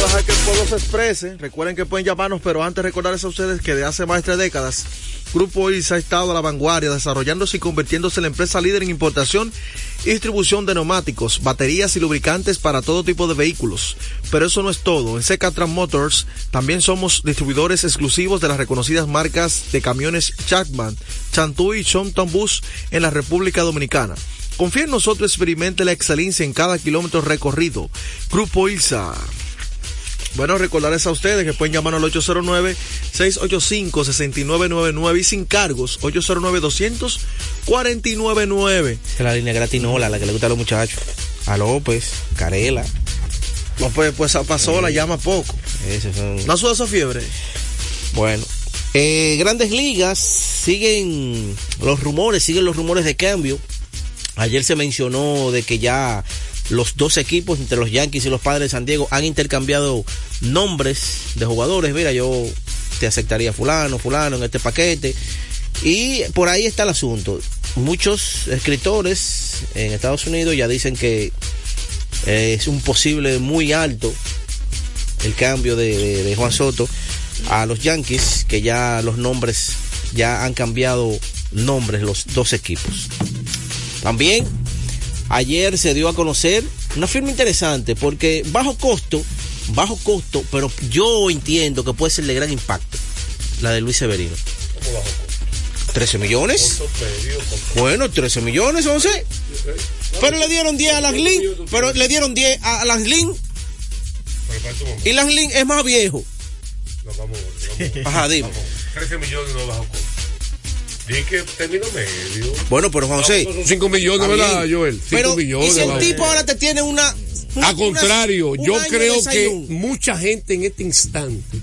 Vamos dejar que el pueblo se exprese. Recuerden que pueden llamarnos, pero antes recordarles a ustedes que de hace más de tres décadas Grupo ISA ha estado a la vanguardia, desarrollándose y convirtiéndose en la empresa líder en importación y distribución de neumáticos, baterías y lubricantes para todo tipo de vehículos. Pero eso no es todo. En Secatran Motors también somos distribuidores exclusivos de las reconocidas marcas de camiones Chapman, Chantú y Shonton Bus en la República Dominicana. Confía en nosotros, experimente la excelencia en cada kilómetro recorrido. Grupo ISA. Bueno, recordarles a ustedes que pueden llamar al 809-685-6999 y sin cargos, 809-200-499. Es la línea gratinola, la que le gusta a los muchachos. A López, Carela. No, pues, pues pasó, la llama poco. Son... ¿No suda esa fiebre? Bueno. Eh, grandes ligas, siguen los rumores, siguen los rumores de cambio. Ayer se mencionó de que ya los dos equipos entre los Yankees y los Padres de San Diego han intercambiado nombres de jugadores. Mira, yo te aceptaría fulano, fulano en este paquete. Y por ahí está el asunto. Muchos escritores en Estados Unidos ya dicen que es un posible muy alto el cambio de, de, de Juan Soto a los Yankees, que ya los nombres ya han cambiado nombres los dos equipos. También ayer se dio a conocer una firma interesante porque bajo costo, bajo costo, pero yo entiendo que puede ser de gran impacto, la de Luis Severino. ¿Cómo bajo costo? 13 millones. Bueno, 13 millones, 11. Pero le dieron 10 a Langlin, pero le dieron 10 a Langlin. Y Langlin es más viejo. Ajá, dime. Vamos. 13 millones no bajo costo. Dije que término medio. Bueno, pero Juan José. No, son 5 millones, ¿verdad, Joel? 5 pero, millones. ¿y si el vamos. tipo ahora te tiene una. una A contrario, una, yo creo que mucha gente en este instante,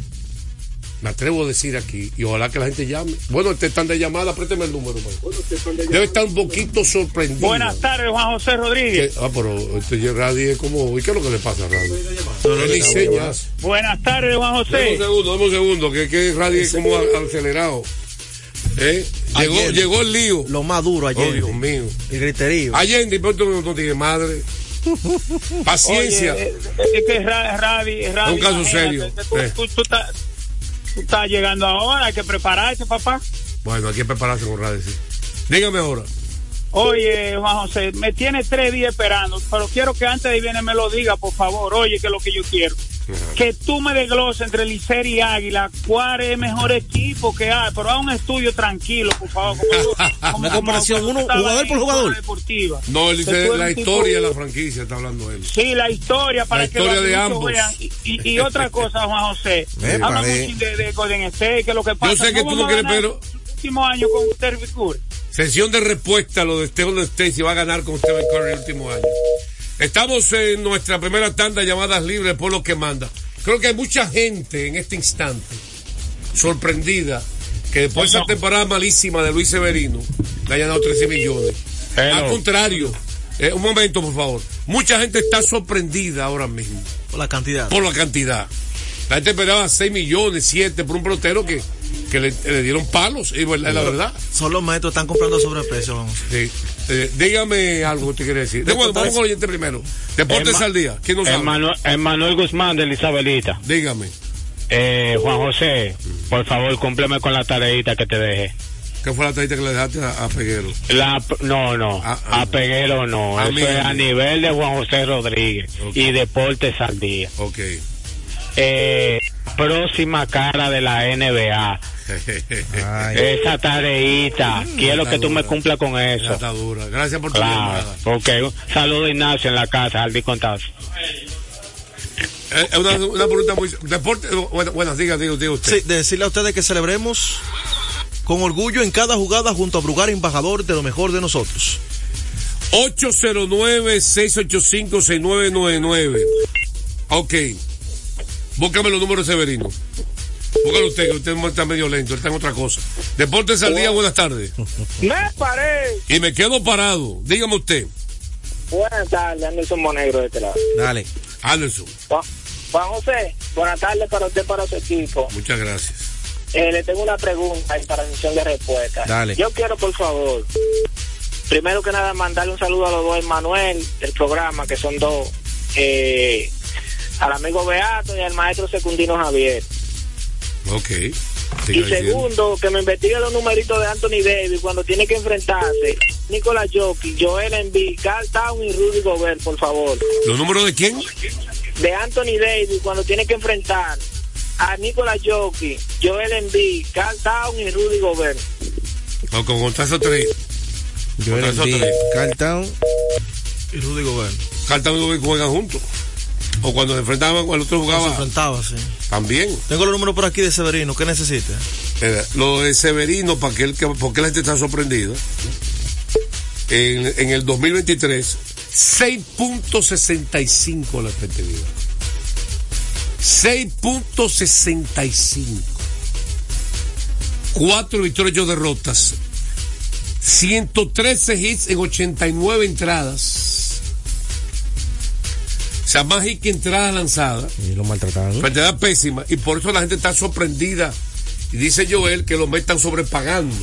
me atrevo a decir aquí, y ojalá que la gente llame. Bueno, este están de llamada, présteme el número. man. Debe estar un poquito sorprendido. Buenas tardes, Juan José Rodríguez. Ah, pero este Radie es como, ¿y qué es lo que le pasa a Radie? Él enseña. Buenas tardes, Juan Dame José. un segundo, dame un segundo, que, que Radie es como acelerado. ¿Eh? Llegó, llegó el lío. Lo más duro ayer. Oh, Dios mío. El griterío. Allende, pero tú no tienes madre. *laughs* Paciencia. Oye, es que Ra- Radi, Radi, Un caso serio. Tú, Eh. tú- tú estás, tú estás llegando ahora, hay que prepararse, papá. Bueno, hay que prepararse con Radie, sí. Dígame ahora. Oye, Juan José, me tiene tres días esperando, pero quiero que antes de viene me lo diga, por favor. Oye, que es lo que yo quiero. Que tú me desgloses entre Licey y Águila cuál es el mejor equipo que hay, pero haz un estudio tranquilo, por favor. Como, *laughs* como- Una comparación, como uno- jugador por jugador. Deportiva. No, él Que dice tú eres la historia de la franquicia, está hablando él. Sí, la historia para La que historia los de ambos. vean. Y, y- y otra cosa, Juan José, habla mucho de, de Golden State, que lo que pasa sé que tú no quieres, pero- el último año con Terry Curry. Sesión de respuesta a lo de Stephen Stacy va a ganar con Stephen Curry el último año. Estamos en nuestra primera tanda de llamadas libres por lo que manda. Creo que hay mucha gente en este instante sorprendida que después de esa temporada malísima de Luis Severino le hayan dado 13 millones. Hello. Al contrario, eh, un momento por favor. Mucha gente está sorprendida ahora mismo Por la cantidad. por la cantidad. La gente esperaba 6 millones, 7 por un pelotero que, que le, le dieron palos, y pues, la, la verdad. Son los maestros están comprando sobreprecio. vamos. Sí. Eh, dígame algo que quiere decir. De, bueno, vamos con el oyente primero. Deportes al día. ¿Quién nos Emmanuel Guzmán de Isabelita. Dígame. Eh, Juan José, por favor, cúmpleme con la tareita que te dejé. ¿Qué fue la tarjeta que le dejaste a, a Peguero? La, no, no, Ah, ah. a Peguero no. A Eso mí, es a nivel de Juan José Rodríguez y Deportes al día. Ok. Eh, próxima cara de la NBA. Esa tareita, quiero que tú me cumplas con eso. Está dura. Gracias por tu llamada. ok. Saludo Ignacio en la casa, Albi Contazo. Eh, una, una pregunta muy. Deporte. Bueno, bueno diga, diga, diga usted. Sí, de decirle a ustedes que celebremos con orgullo en cada jugada junto a Brugar, embajador de lo mejor de nosotros. 809-685-6999. Ok. Búscame los números de Severino. Búscalo usted, que usted está medio lento, él está en otra cosa. Deportes al día, buenas tardes. Me paré. Y me quedo parado. Dígame usted. Buenas tardes, Anderson Monegro de este lado. Dale. Anderson, Juan, Juan José, buenas tardes para usted, para su equipo. muchas gracias. Eh, le tengo una pregunta y para misión de respuesta. Dale. Yo quiero, por favor, primero que nada, mandarle un saludo a los dos Manuel del programa, que son dos, eh, al amigo Beato y al maestro secundino Javier. Ok. Y segundo, que me investigue los numeritos de Anthony Davis cuando tiene que enfrentarse Nicolás Jockey, Joel Embiid, Carl Town y Rudy Gobert, por favor. ¿Los números de quién? De Anthony Davis cuando tiene que enfrentar a Nicolás Jockey, Joel Embiid, Carl Town y Rudy Gobert. O con contrato 3. Joel Embiid, Carl Town y Rudy Gobert. Carl Town y Gobert juegan juntos. O cuando se enfrentaban, cuando el otro Se jugaba. enfrentaba, sí. También. Tengo los números por aquí de Severino. ¿Qué necesita? Mira, lo de Severino, para que porque la gente está sorprendida. En, en el 2023, 6.65 la efectividad. 6.65. Cuatro victorias y ocho derrotas. 113 hits en 89 entradas. Sea, más hits que entradas lanzadas. Y lo maltrataron. Enfermedad pésima. Y por eso la gente está sorprendida. Y dice Joel que los Mets están sobrepagando.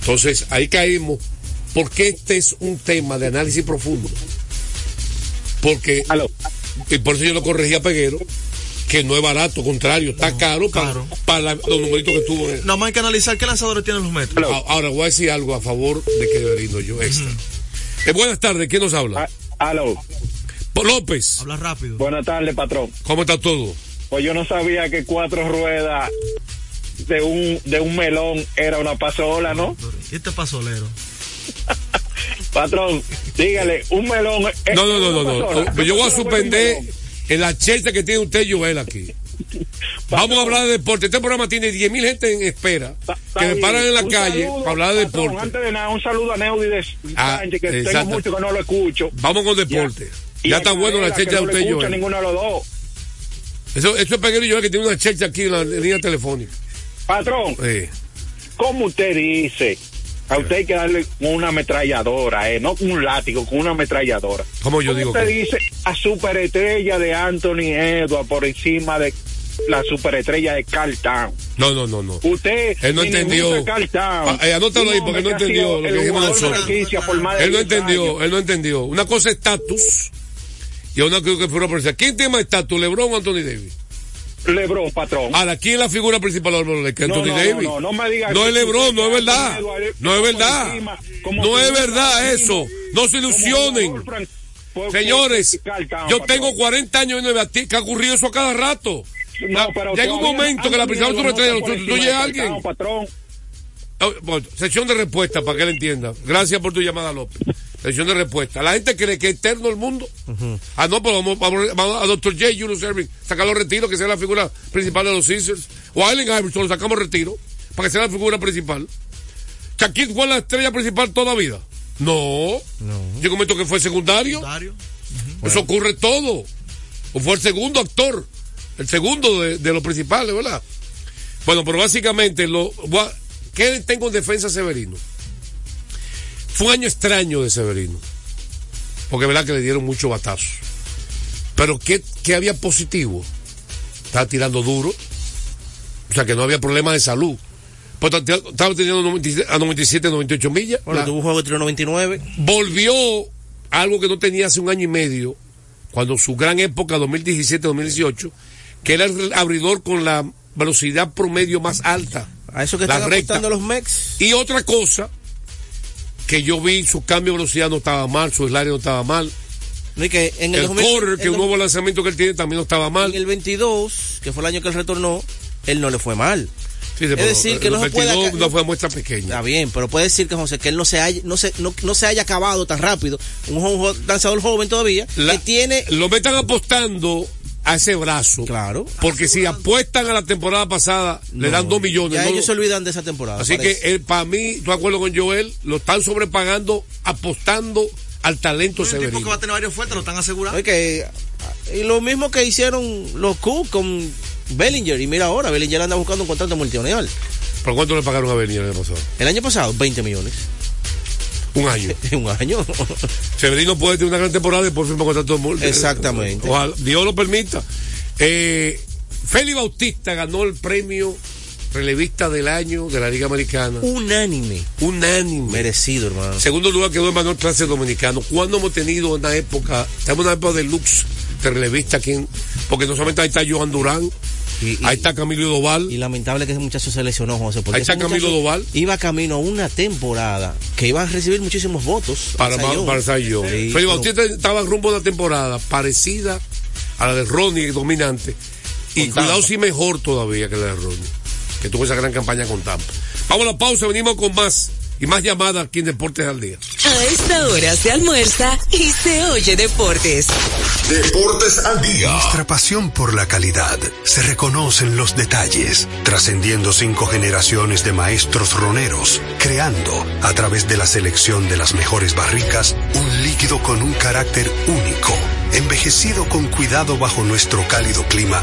Entonces, ahí caímos. Porque este es un tema de análisis profundo. Porque. Y por eso yo lo corregí a Peguero. Que no es barato, contrario, está caro, para, los numeritos que tuvo. Nada más hay que analizar qué lanzadores tienen los metros. Ahora voy a decir algo a favor de que Severino yo extra. Eh, buenas tardes, ¿quién nos habla? Aló. López. Habla rápido. Buenas tardes, patrón. ¿Cómo está todo? Pues yo no sabía que cuatro ruedas de un de un melón era una pasola, ¿no? ¿Y este pasolero? *laughs* Patrón, dígale, un melón. es No, no, no, no, no. Yo voy a ¿Qué pasola suspender en la chelcha que tiene usted, Joel, aquí. *laughs* Vamos a hablar de deporte. Este programa tiene 10.000 gente en espera que me paran en la Un calle saludo, para hablar de patrón, deporte. Antes de nada, un saludo a Neudi de Ah, Sánchez, que tengo mucho que no lo escucho. Vamos con deporte. Y Ya está bueno la chelcha de no usted, escucho a Joel. ninguno de los dos. Eso, eso es Peguero y Joel que tiene una chelcha aquí en la línea telefónica. Patrón, Eh, ¿cómo usted dice? A usted hay que darle una ametralladora, eh, no con un látigo, con una ametralladora. ¿Cómo yo ¿Cómo digo usted que? dice a superestrella de Anthony Edwards por encima de la superestrella de Carl Town? No, no, no, no. Usted Él no entendió. ningún Carl Town. Ah, eh, anótalo ahí porque no entendió lo que dijimos nosotros. Él no 10 entendió, años. él no entendió. Una cosa es estatus y una cosa que una persona. ¿Quién tiene más estatus, LeBron o Anthony Davis? LeBron, patrón. Ahora, ¿quién es la figura principal de No, Anthony no, Davis. no, no me diga No es LeBron, no es verdad. No es verdad. No es verdad eso. No se ilusionen. Señores, yo tengo 40 años ti, que ha ocurrido eso a cada rato. No, pero Llega un momento que la principal no superestrella lo sustituye a de alguien. Patrón. Ah, bueno, sección de respuesta para que él entienda. Gracias por tu llamada, López. Sección de respuesta. La gente cree que es eterno el mundo. Ah, no, pero vamos, vamos- vamos a Dr. J. Julius Erving, sacarlo retiro, que sea la figura principal de los Caesars. O a Allen Iverson, lo sacamos retiro, para que sea la figura principal. Shaquille fue la estrella principal toda la vida. No. Yo comento que fue secundario. Eso ocurre todo. O fue el segundo actor. El segundo de, de los principales, ¿verdad? Bueno, pero básicamente, lo, ¿qué tengo en defensa de Severino? Fue un año extraño de Severino. Porque verdad que le dieron mucho batazo. Pero ¿qué, qué había positivo? Estaba tirando duro. O sea que no había problema de salud. Pues estaba teniendo 97, a 97, 98 millas. Bueno, tuvo un juego tiro 99. volvió algo que no tenía hace un año y medio, cuando su gran época 2017-2018, que era el abridor con la velocidad promedio más alta. A eso que están recta. los Mex. Y otra cosa, que yo vi su cambio de velocidad no estaba mal, su slider no estaba mal. No, y que en el, el 2000 correr, que el un nuevo lanzamiento que él tiene también no estaba mal. En el 22, que fue el año que él retornó, él no le fue mal. Sí, es decir, que el no puede 22 aca- no fue muestra pequeña. Está bien, pero puede decir que José, que él no se haya, no se, no, no se haya acabado tan rápido. Un, jo- jo- lanzador joven todavía, La- que tiene Lo metan apostando a ese brazo. Claro. Porque si apuestan a la temporada pasada, le dan dos millones. Ya no ellos lo- se olvidan de esa temporada. Así parece. que para mí, estoy de acuerdo con Joel, lo están sobrepagando apostando al talento Un tipo que severino. va a tener varios fuertes, lo están asegurando. Y lo mismo que hicieron los Cubs con Bellinger. Y mira ahora, Bellinger anda buscando un contrato multinacional. ¿Por cuánto le pagaron a Bernier el año pasado? El año pasado, 20 millones. Un año. *laughs* un año. Severino puede tener una gran temporada y después firma contrato mul- Exactamente. Ojalá Dios lo permita. Eh, Félix Bautista ganó el premio relevista del año de la Liga Americana. Unánime. Unánime. Merecido, hermano. Segundo lugar quedó Emanuel Clase Dominicano. ¿Cuándo hemos tenido una época, estamos en una época de lux de relevista aquí? en- porque no solamente ahí está Johan Durán, ahí está Camilo Doval. Y lamentable que ese muchacho se lesionó, José. porque Ahí está Camilo Doval. Iba camino a una temporada que iba a recibir muchísimos votos. para, Sayón. Sí, Félix pero- Bautista estaba rumbo a una temporada parecida a la de Ronnie, dominante. Y cuidado si mejor todavía que la de Ronnie, que tuvo esa gran campaña con Tampa. Vamos a la pausa, venimos con más y más llamadas aquí en Deportes al Día. A esta hora se almuerza y se oye deportes. Deportes al día. Nuestra pasión por la calidad se reconoce en los detalles, trascendiendo cinco generaciones de maestros roneros, creando, a través de la selección de las mejores barricas, un líquido con un carácter único, envejecido con cuidado bajo nuestro cálido clima,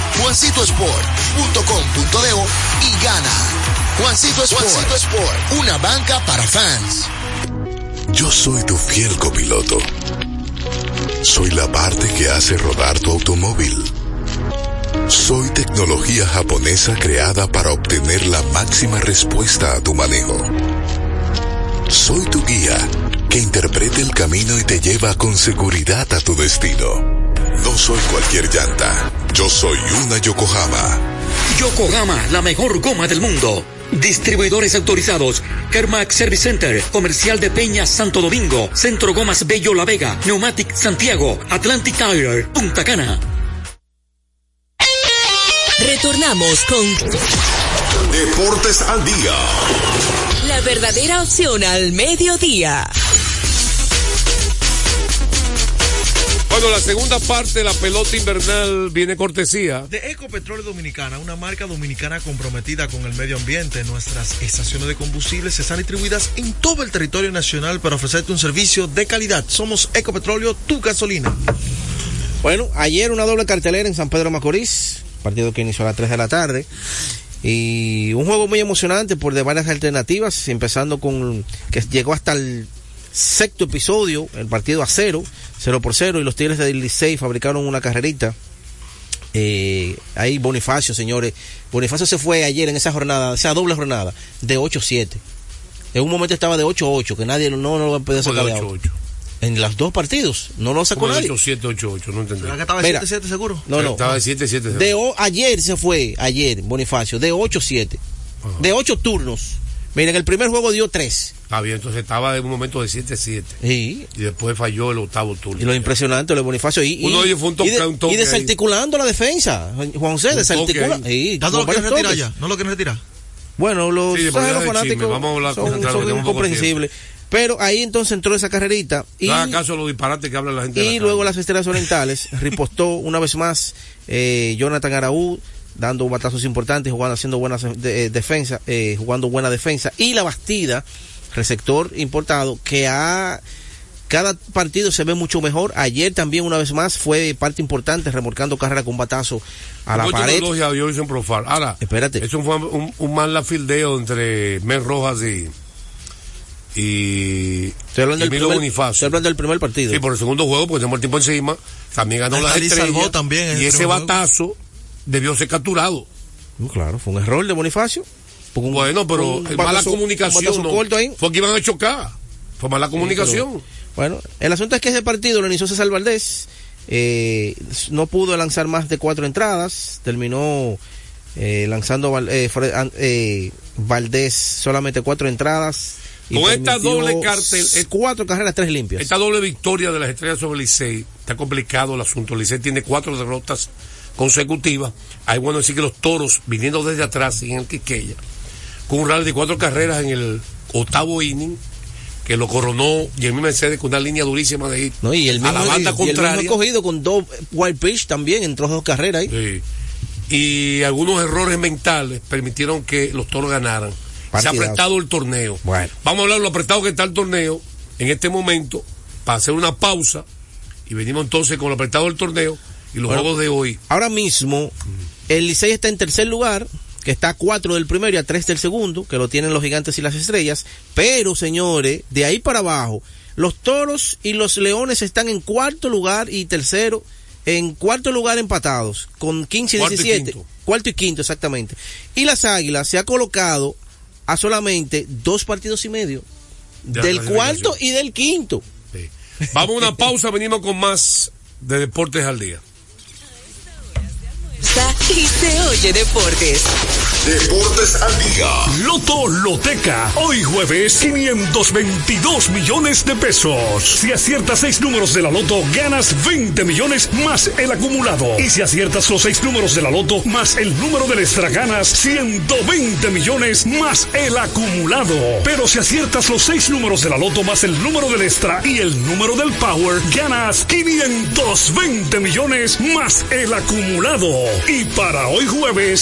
juancitosport.com.de y gana. Juancito Sport, Juancito Sport, una banca para fans. Yo soy tu fiel copiloto. Soy la parte que hace rodar tu automóvil. Soy tecnología japonesa creada para obtener la máxima respuesta a tu manejo. Soy tu guía que interpreta el camino y te lleva con seguridad a tu destino. No soy cualquier llanta. Yo soy una Yokohama. Yokohama, la mejor goma del mundo. Distribuidores autorizados. Kermax Service Center, Comercial de Peña Santo Domingo, Centro Gomas Bello La Vega, Neumatic Santiago, Atlantic Tire, Punta Cana. Retornamos con Deportes al día. la verdadera opción al mediodía. Bueno, la segunda parte de la pelota invernal viene cortesía. De Ecopetróleo Dominicana, una marca dominicana comprometida con el medio ambiente. Nuestras estaciones de combustibles están distribuidas en todo el territorio nacional para ofrecerte un servicio de calidad. Somos Ecopetróleo, tu gasolina. Bueno, ayer una doble cartelera en San Pedro Macorís, partido que inició a las 3 de la tarde. Y un juego muy emocionante por de varias alternativas, empezando con que llegó hasta el sexto episodio, el partido a cero, cero por cero, y los Tigres de Licey fabricaron una carrerita. Eh, ahí Bonifacio, señores. Bonifacio se fue ayer en esa jornada, esa doble jornada, de 8-7. En un momento estaba de 8-8, que nadie no, no lo va a poder ¿Cómo sacar de de ahora. 8-8? En los dos partidos, no lo sacó nadie. 7-8-8, no entendí. ¿Verdad que estaba de Mira. 7-7 seguro? No, no. Estaba de 7-7. De o- ayer se fue, ayer, Bonifacio, de 8-7. De 8 turnos. Miren, el primer juego dio 3. Está bien, entonces estaba en un momento de 7-7. Sí. Y después falló el octavo turno. Y lo impresionante, lo de Bonifacio. Y, y- Uno de ellos fue un toque- y de- un toque y desarticulando la defensa. Juan José, desarticula. ¿Ya no lo quieren retirar ya? ¿No lo quieren retirar? Bueno, los, Sí, fanáticos vamos a hablar con son, son incomprensibles. Pero ahí entonces entró esa carrerita. Y, No haga caso a los disparates que habla la gente. de y la luego calle. las estrellas orientales *laughs* ripostó una vez más eh, Jonathan Araúd dando batazos importantes jugando haciendo buenas de- eh, defensa eh, jugando buena defensa y la Bastida receptor importado que ha cada partido se ve mucho mejor ayer también una vez más fue parte importante remolcando carrera con batazo a la pared a Jorison Profar. Ahora, espérate eso fue un, un mal lafildeo entre Men Rojas y, y, Estoy hablando, y del primer, Bonifacio. estoy hablando del primer partido. Sí, por el segundo juego, porque tenemos el tiempo encima. También ganó Lee estrellas. salvó también y ese juego. batazo debió ser capturado. No, claro, fue un error de Bonifacio. Un- Bueno, pero un mala comunicación. Fue que iban a chocar. Fue mala comunicación. Bueno, el asunto es que ese partido lo inició César Valdés. eh, no pudo lanzar más de cuatro entradas. Terminó eh, lanzando eh, Fred- eh, Valdés solamente cuatro entradas. y Con esta doble cartel, s- cuatro carreras, tres limpias. Esta doble victoria de las estrellas sobre Licey, está complicado el asunto. Licey tiene cuatro derrotas consecutivas. Hay bueno decir que los toros, viniendo desde atrás en el Quiqueya, con un rally de cuatro carreras en el octavo inning, que lo coronó Jimmy Mercedes con una línea durísima de hit No, y el mismo, a la banda y- y el mismo contraria. escogido con dos wild pitch también, entró dos carreras ahí. Sí. Y algunos errores mentales permitieron que los toros ganaran. Se ha apretado el torneo. Bueno. Vamos a hablar de lo apretado que está el torneo en este momento para hacer una pausa y venimos entonces con lo apretado del torneo y los Bueno. juegos de hoy. Ahora mismo, el Licey está en tercer lugar, que está a cuatro del primero y a tres del segundo, que lo tienen los gigantes y las estrellas. Pero, señores, de ahí para abajo, los toros y los leones están en cuarto lugar y tercero, en cuarto lugar empatados, con 15 y Cuarto y 17. quinto. cuarto y quinto, exactamente. Y las águilas se ha colocado a solamente dos partidos y medio. Del cuarto y del quinto. Vamos a una pausa, venimos con más de Deportes al Día. Y se oye deportes. Deportes al día. Loto Loteca. Hoy jueves, 522 millones de pesos. Si aciertas seis números de la Loto, ganas 20 millones más el acumulado. Y si aciertas los seis números de la Loto más el número del extra, ganas 120 millones más el acumulado. Pero si aciertas los seis números de la Loto más el número del extra y el número del Power, ganas 520 millones más el acumulado. Y para hoy jueves,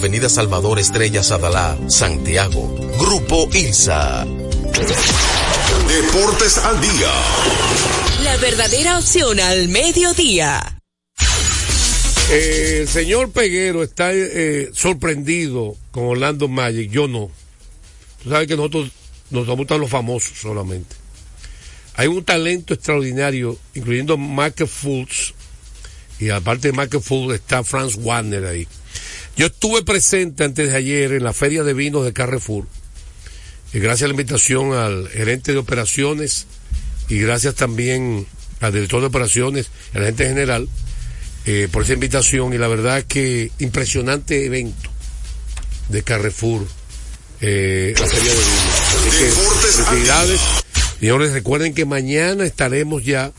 Avenida Salvador Estrella Sadalá, Santiago. Grupo ILSA. Deportes al día. La verdadera opción al mediodía. Eh, el señor Peguero está eh, sorprendido con Orlando Magic, yo no. Tú sabes que nosotros nos gustan los famosos solamente. Hay un talento extraordinario, incluyendo Michael Fultz, y aparte de Michael Fultz está Franz Wagner ahí. Yo estuve presente antes de ayer en la Feria de Vinos de Carrefour, y gracias a la invitación al gerente de operaciones y gracias también al director de operaciones, al gerente general, eh, por esa invitación y la verdad es que impresionante evento de Carrefour, eh, la Feria de Vinos. Felicidades. Señores, recuerden que mañana estaremos ya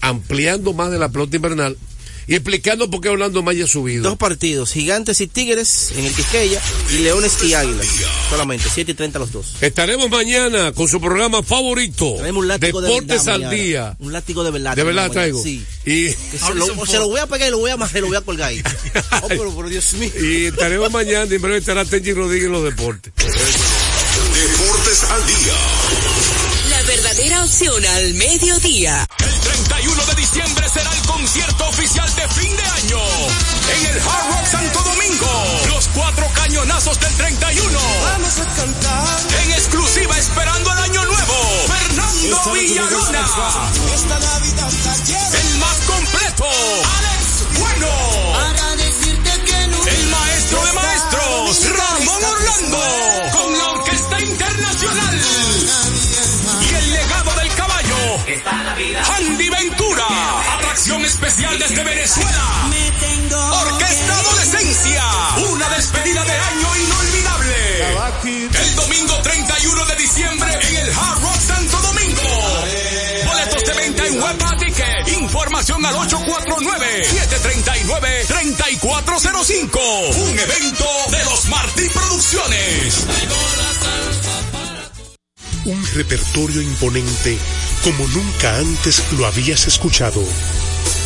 ampliando más de la pelota invernal y explicando por qué Orlando Maya ha subido. Dos partidos, Gigantes y Tigres en el Quisqueya y Leones y Águilas. Solamente, 7 y 30 los dos. Estaremos mañana con su programa favorito, Traemos un látigo de Deportes verdad al mañana. Día. Un látigo de verdad. De verdad traigo. Sí. Y, se, lo, se lo voy a pegar y lo voy a amarrar y lo voy a colgar ahí. *laughs* Oh, pero, pero Dios mío. y estaremos mañana y en breve estará Tenchi Rodríguez en los deportes. Deportes al día. La verdadera opción al mediodía. Oficial de fin de año en el Hard Rock Santo Domingo. Los cuatro cañonazos del 31. Vamos a cantar. En exclusiva esperando el año nuevo. Fernando Villalona. Esta Navidad El más completo. Alex Bueno. Para decirte que no. El maestro de maestros. Ramón Orlando. Especial desde Venezuela. Orquesta Adolescencia. Una despedida de año inolvidable. El domingo 31 de diciembre en el Hard Rock Santo Domingo. Boletos de venta en Huepa Ticket. Información al 849-739-3405. Un evento de los Martí Producciones. Un repertorio imponente como nunca antes lo habías escuchado.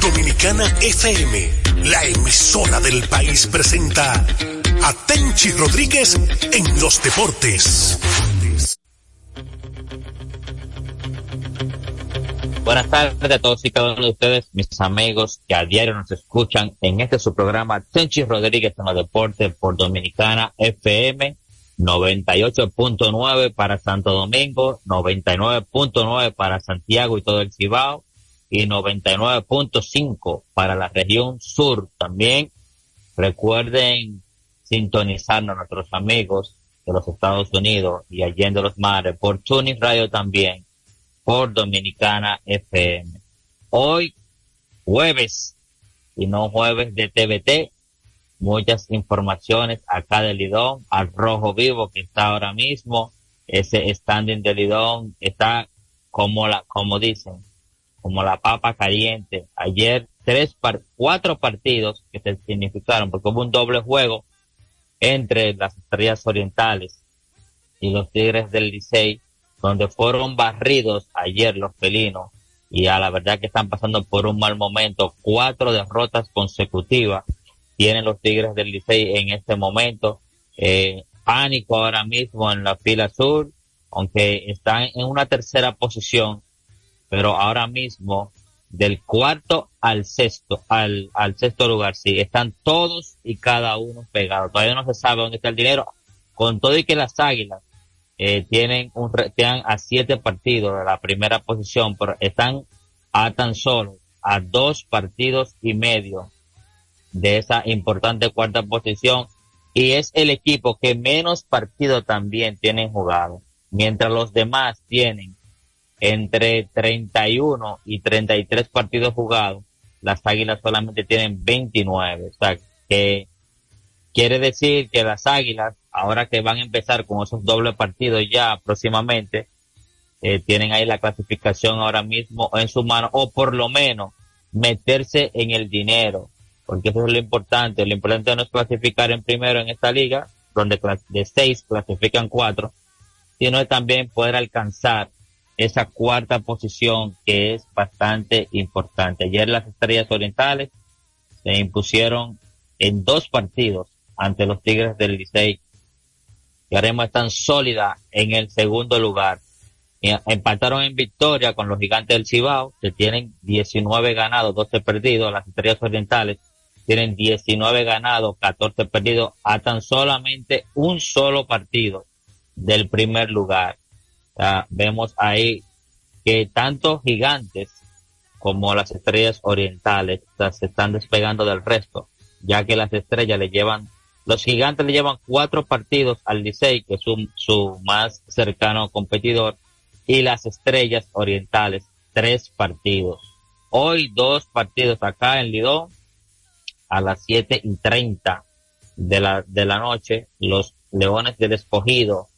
Dominicana FM, la emisora del país presenta a Tenchi Rodríguez en los deportes. Buenas tardes a todos y cada uno de ustedes, mis amigos que a diario nos escuchan en este su programa Tenchi Rodríguez en los deportes por Dominicana FM 98.9 para Santo Domingo, 99.9 para Santiago y todo el Cibao y 99.5 para la región sur. También recuerden sintonizarnos nuestros amigos de los Estados Unidos y Allende los Mares por Tuning Radio también por Dominicana FM. Hoy, jueves, y no jueves de TVT, muchas informaciones acá de Lidón, al rojo vivo que está ahora mismo, ese standing de Lidón está como la, como dicen, como la papa caliente. Ayer tres par, cuatro partidos que se significaron porque hubo un doble juego entre las estrellas orientales y los tigres del Licey, donde fueron barridos ayer los felinos y a la verdad que están pasando por un mal momento, cuatro derrotas consecutivas tienen los Tigres del Licey en este momento. Eh, pánico ahora mismo en la fila sur, aunque están en una tercera posición, pero ahora mismo del cuarto al sexto, al, al sexto lugar, sí, están todos y cada uno pegados. Todavía no se sabe dónde está el dinero. Con todo y que las águilas eh, tienen un, quedan a siete partidos de la primera posición, pero están a tan solo a dos partidos y medio de esa importante cuarta posición y es el equipo que menos partidos también tienen jugado, mientras los demás tienen entre 31 y 33 partidos jugados, las Águilas solamente tienen 29, o sea que quiere decir que las Águilas, ahora que van a empezar con esos dobles partidos ya próximamente, eh, tienen ahí la clasificación ahora mismo en su mano, o por lo menos meterse en el dinero, porque eso es lo importante. Lo importante no es clasificar en primero en esta liga, donde de seis clasifican cuatro, sino también poder alcanzar esa cuarta posición que es bastante importante. Ayer las Estrellas Orientales se impusieron en dos partidos ante los Tigres del Licey. Y haremos están sólida en el segundo lugar. Empataron en victoria con los gigantes del Cibao, que tienen 19 ganados, 12 perdidos, las Estrellas Orientales tienen 19 ganados, 14 perdidos, a tan solamente un solo partido del primer lugar. Vemos ahí que tanto gigantes como las estrellas orientales se están despegando del resto. ya que las estrellas le llevan, los gigantes le llevan cuatro partidos al Licey, que es su, más cercano competidor, y las estrellas orientales, tres partidos. Hoy dos partidos acá en Lidón, a las siete y treinta de la, de la noche, los Leones del Escogido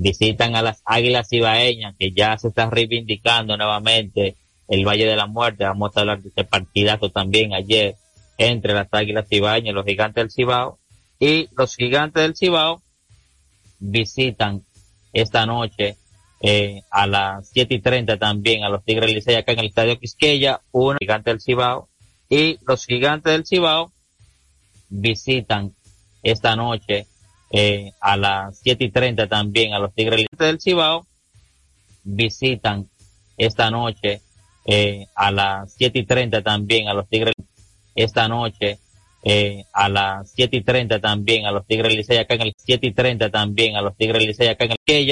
visitan a las Águilas Ibaeñas, que ya se está reivindicando nuevamente el Valle de la Muerte. Vamos a hablar de este partidazo también ayer entre las Águilas Ibaeñas los Gigantes del Cibao. Y los Gigantes del Cibao visitan esta noche eh, a las siete y treinta también a los Tigres Licey acá en el Estadio Quisqueya, uno Gigante del Cibao. Y los Gigantes del Cibao visitan esta noche eh, a las siete y treinta también a los Tigres del Cibao visitan esta noche eh, a las siete y treinta también a los Tigres esta noche eh, a las siete y treinta también a los Tigres Licey acá en el siete y treinta también a los Tigres Licey acá en el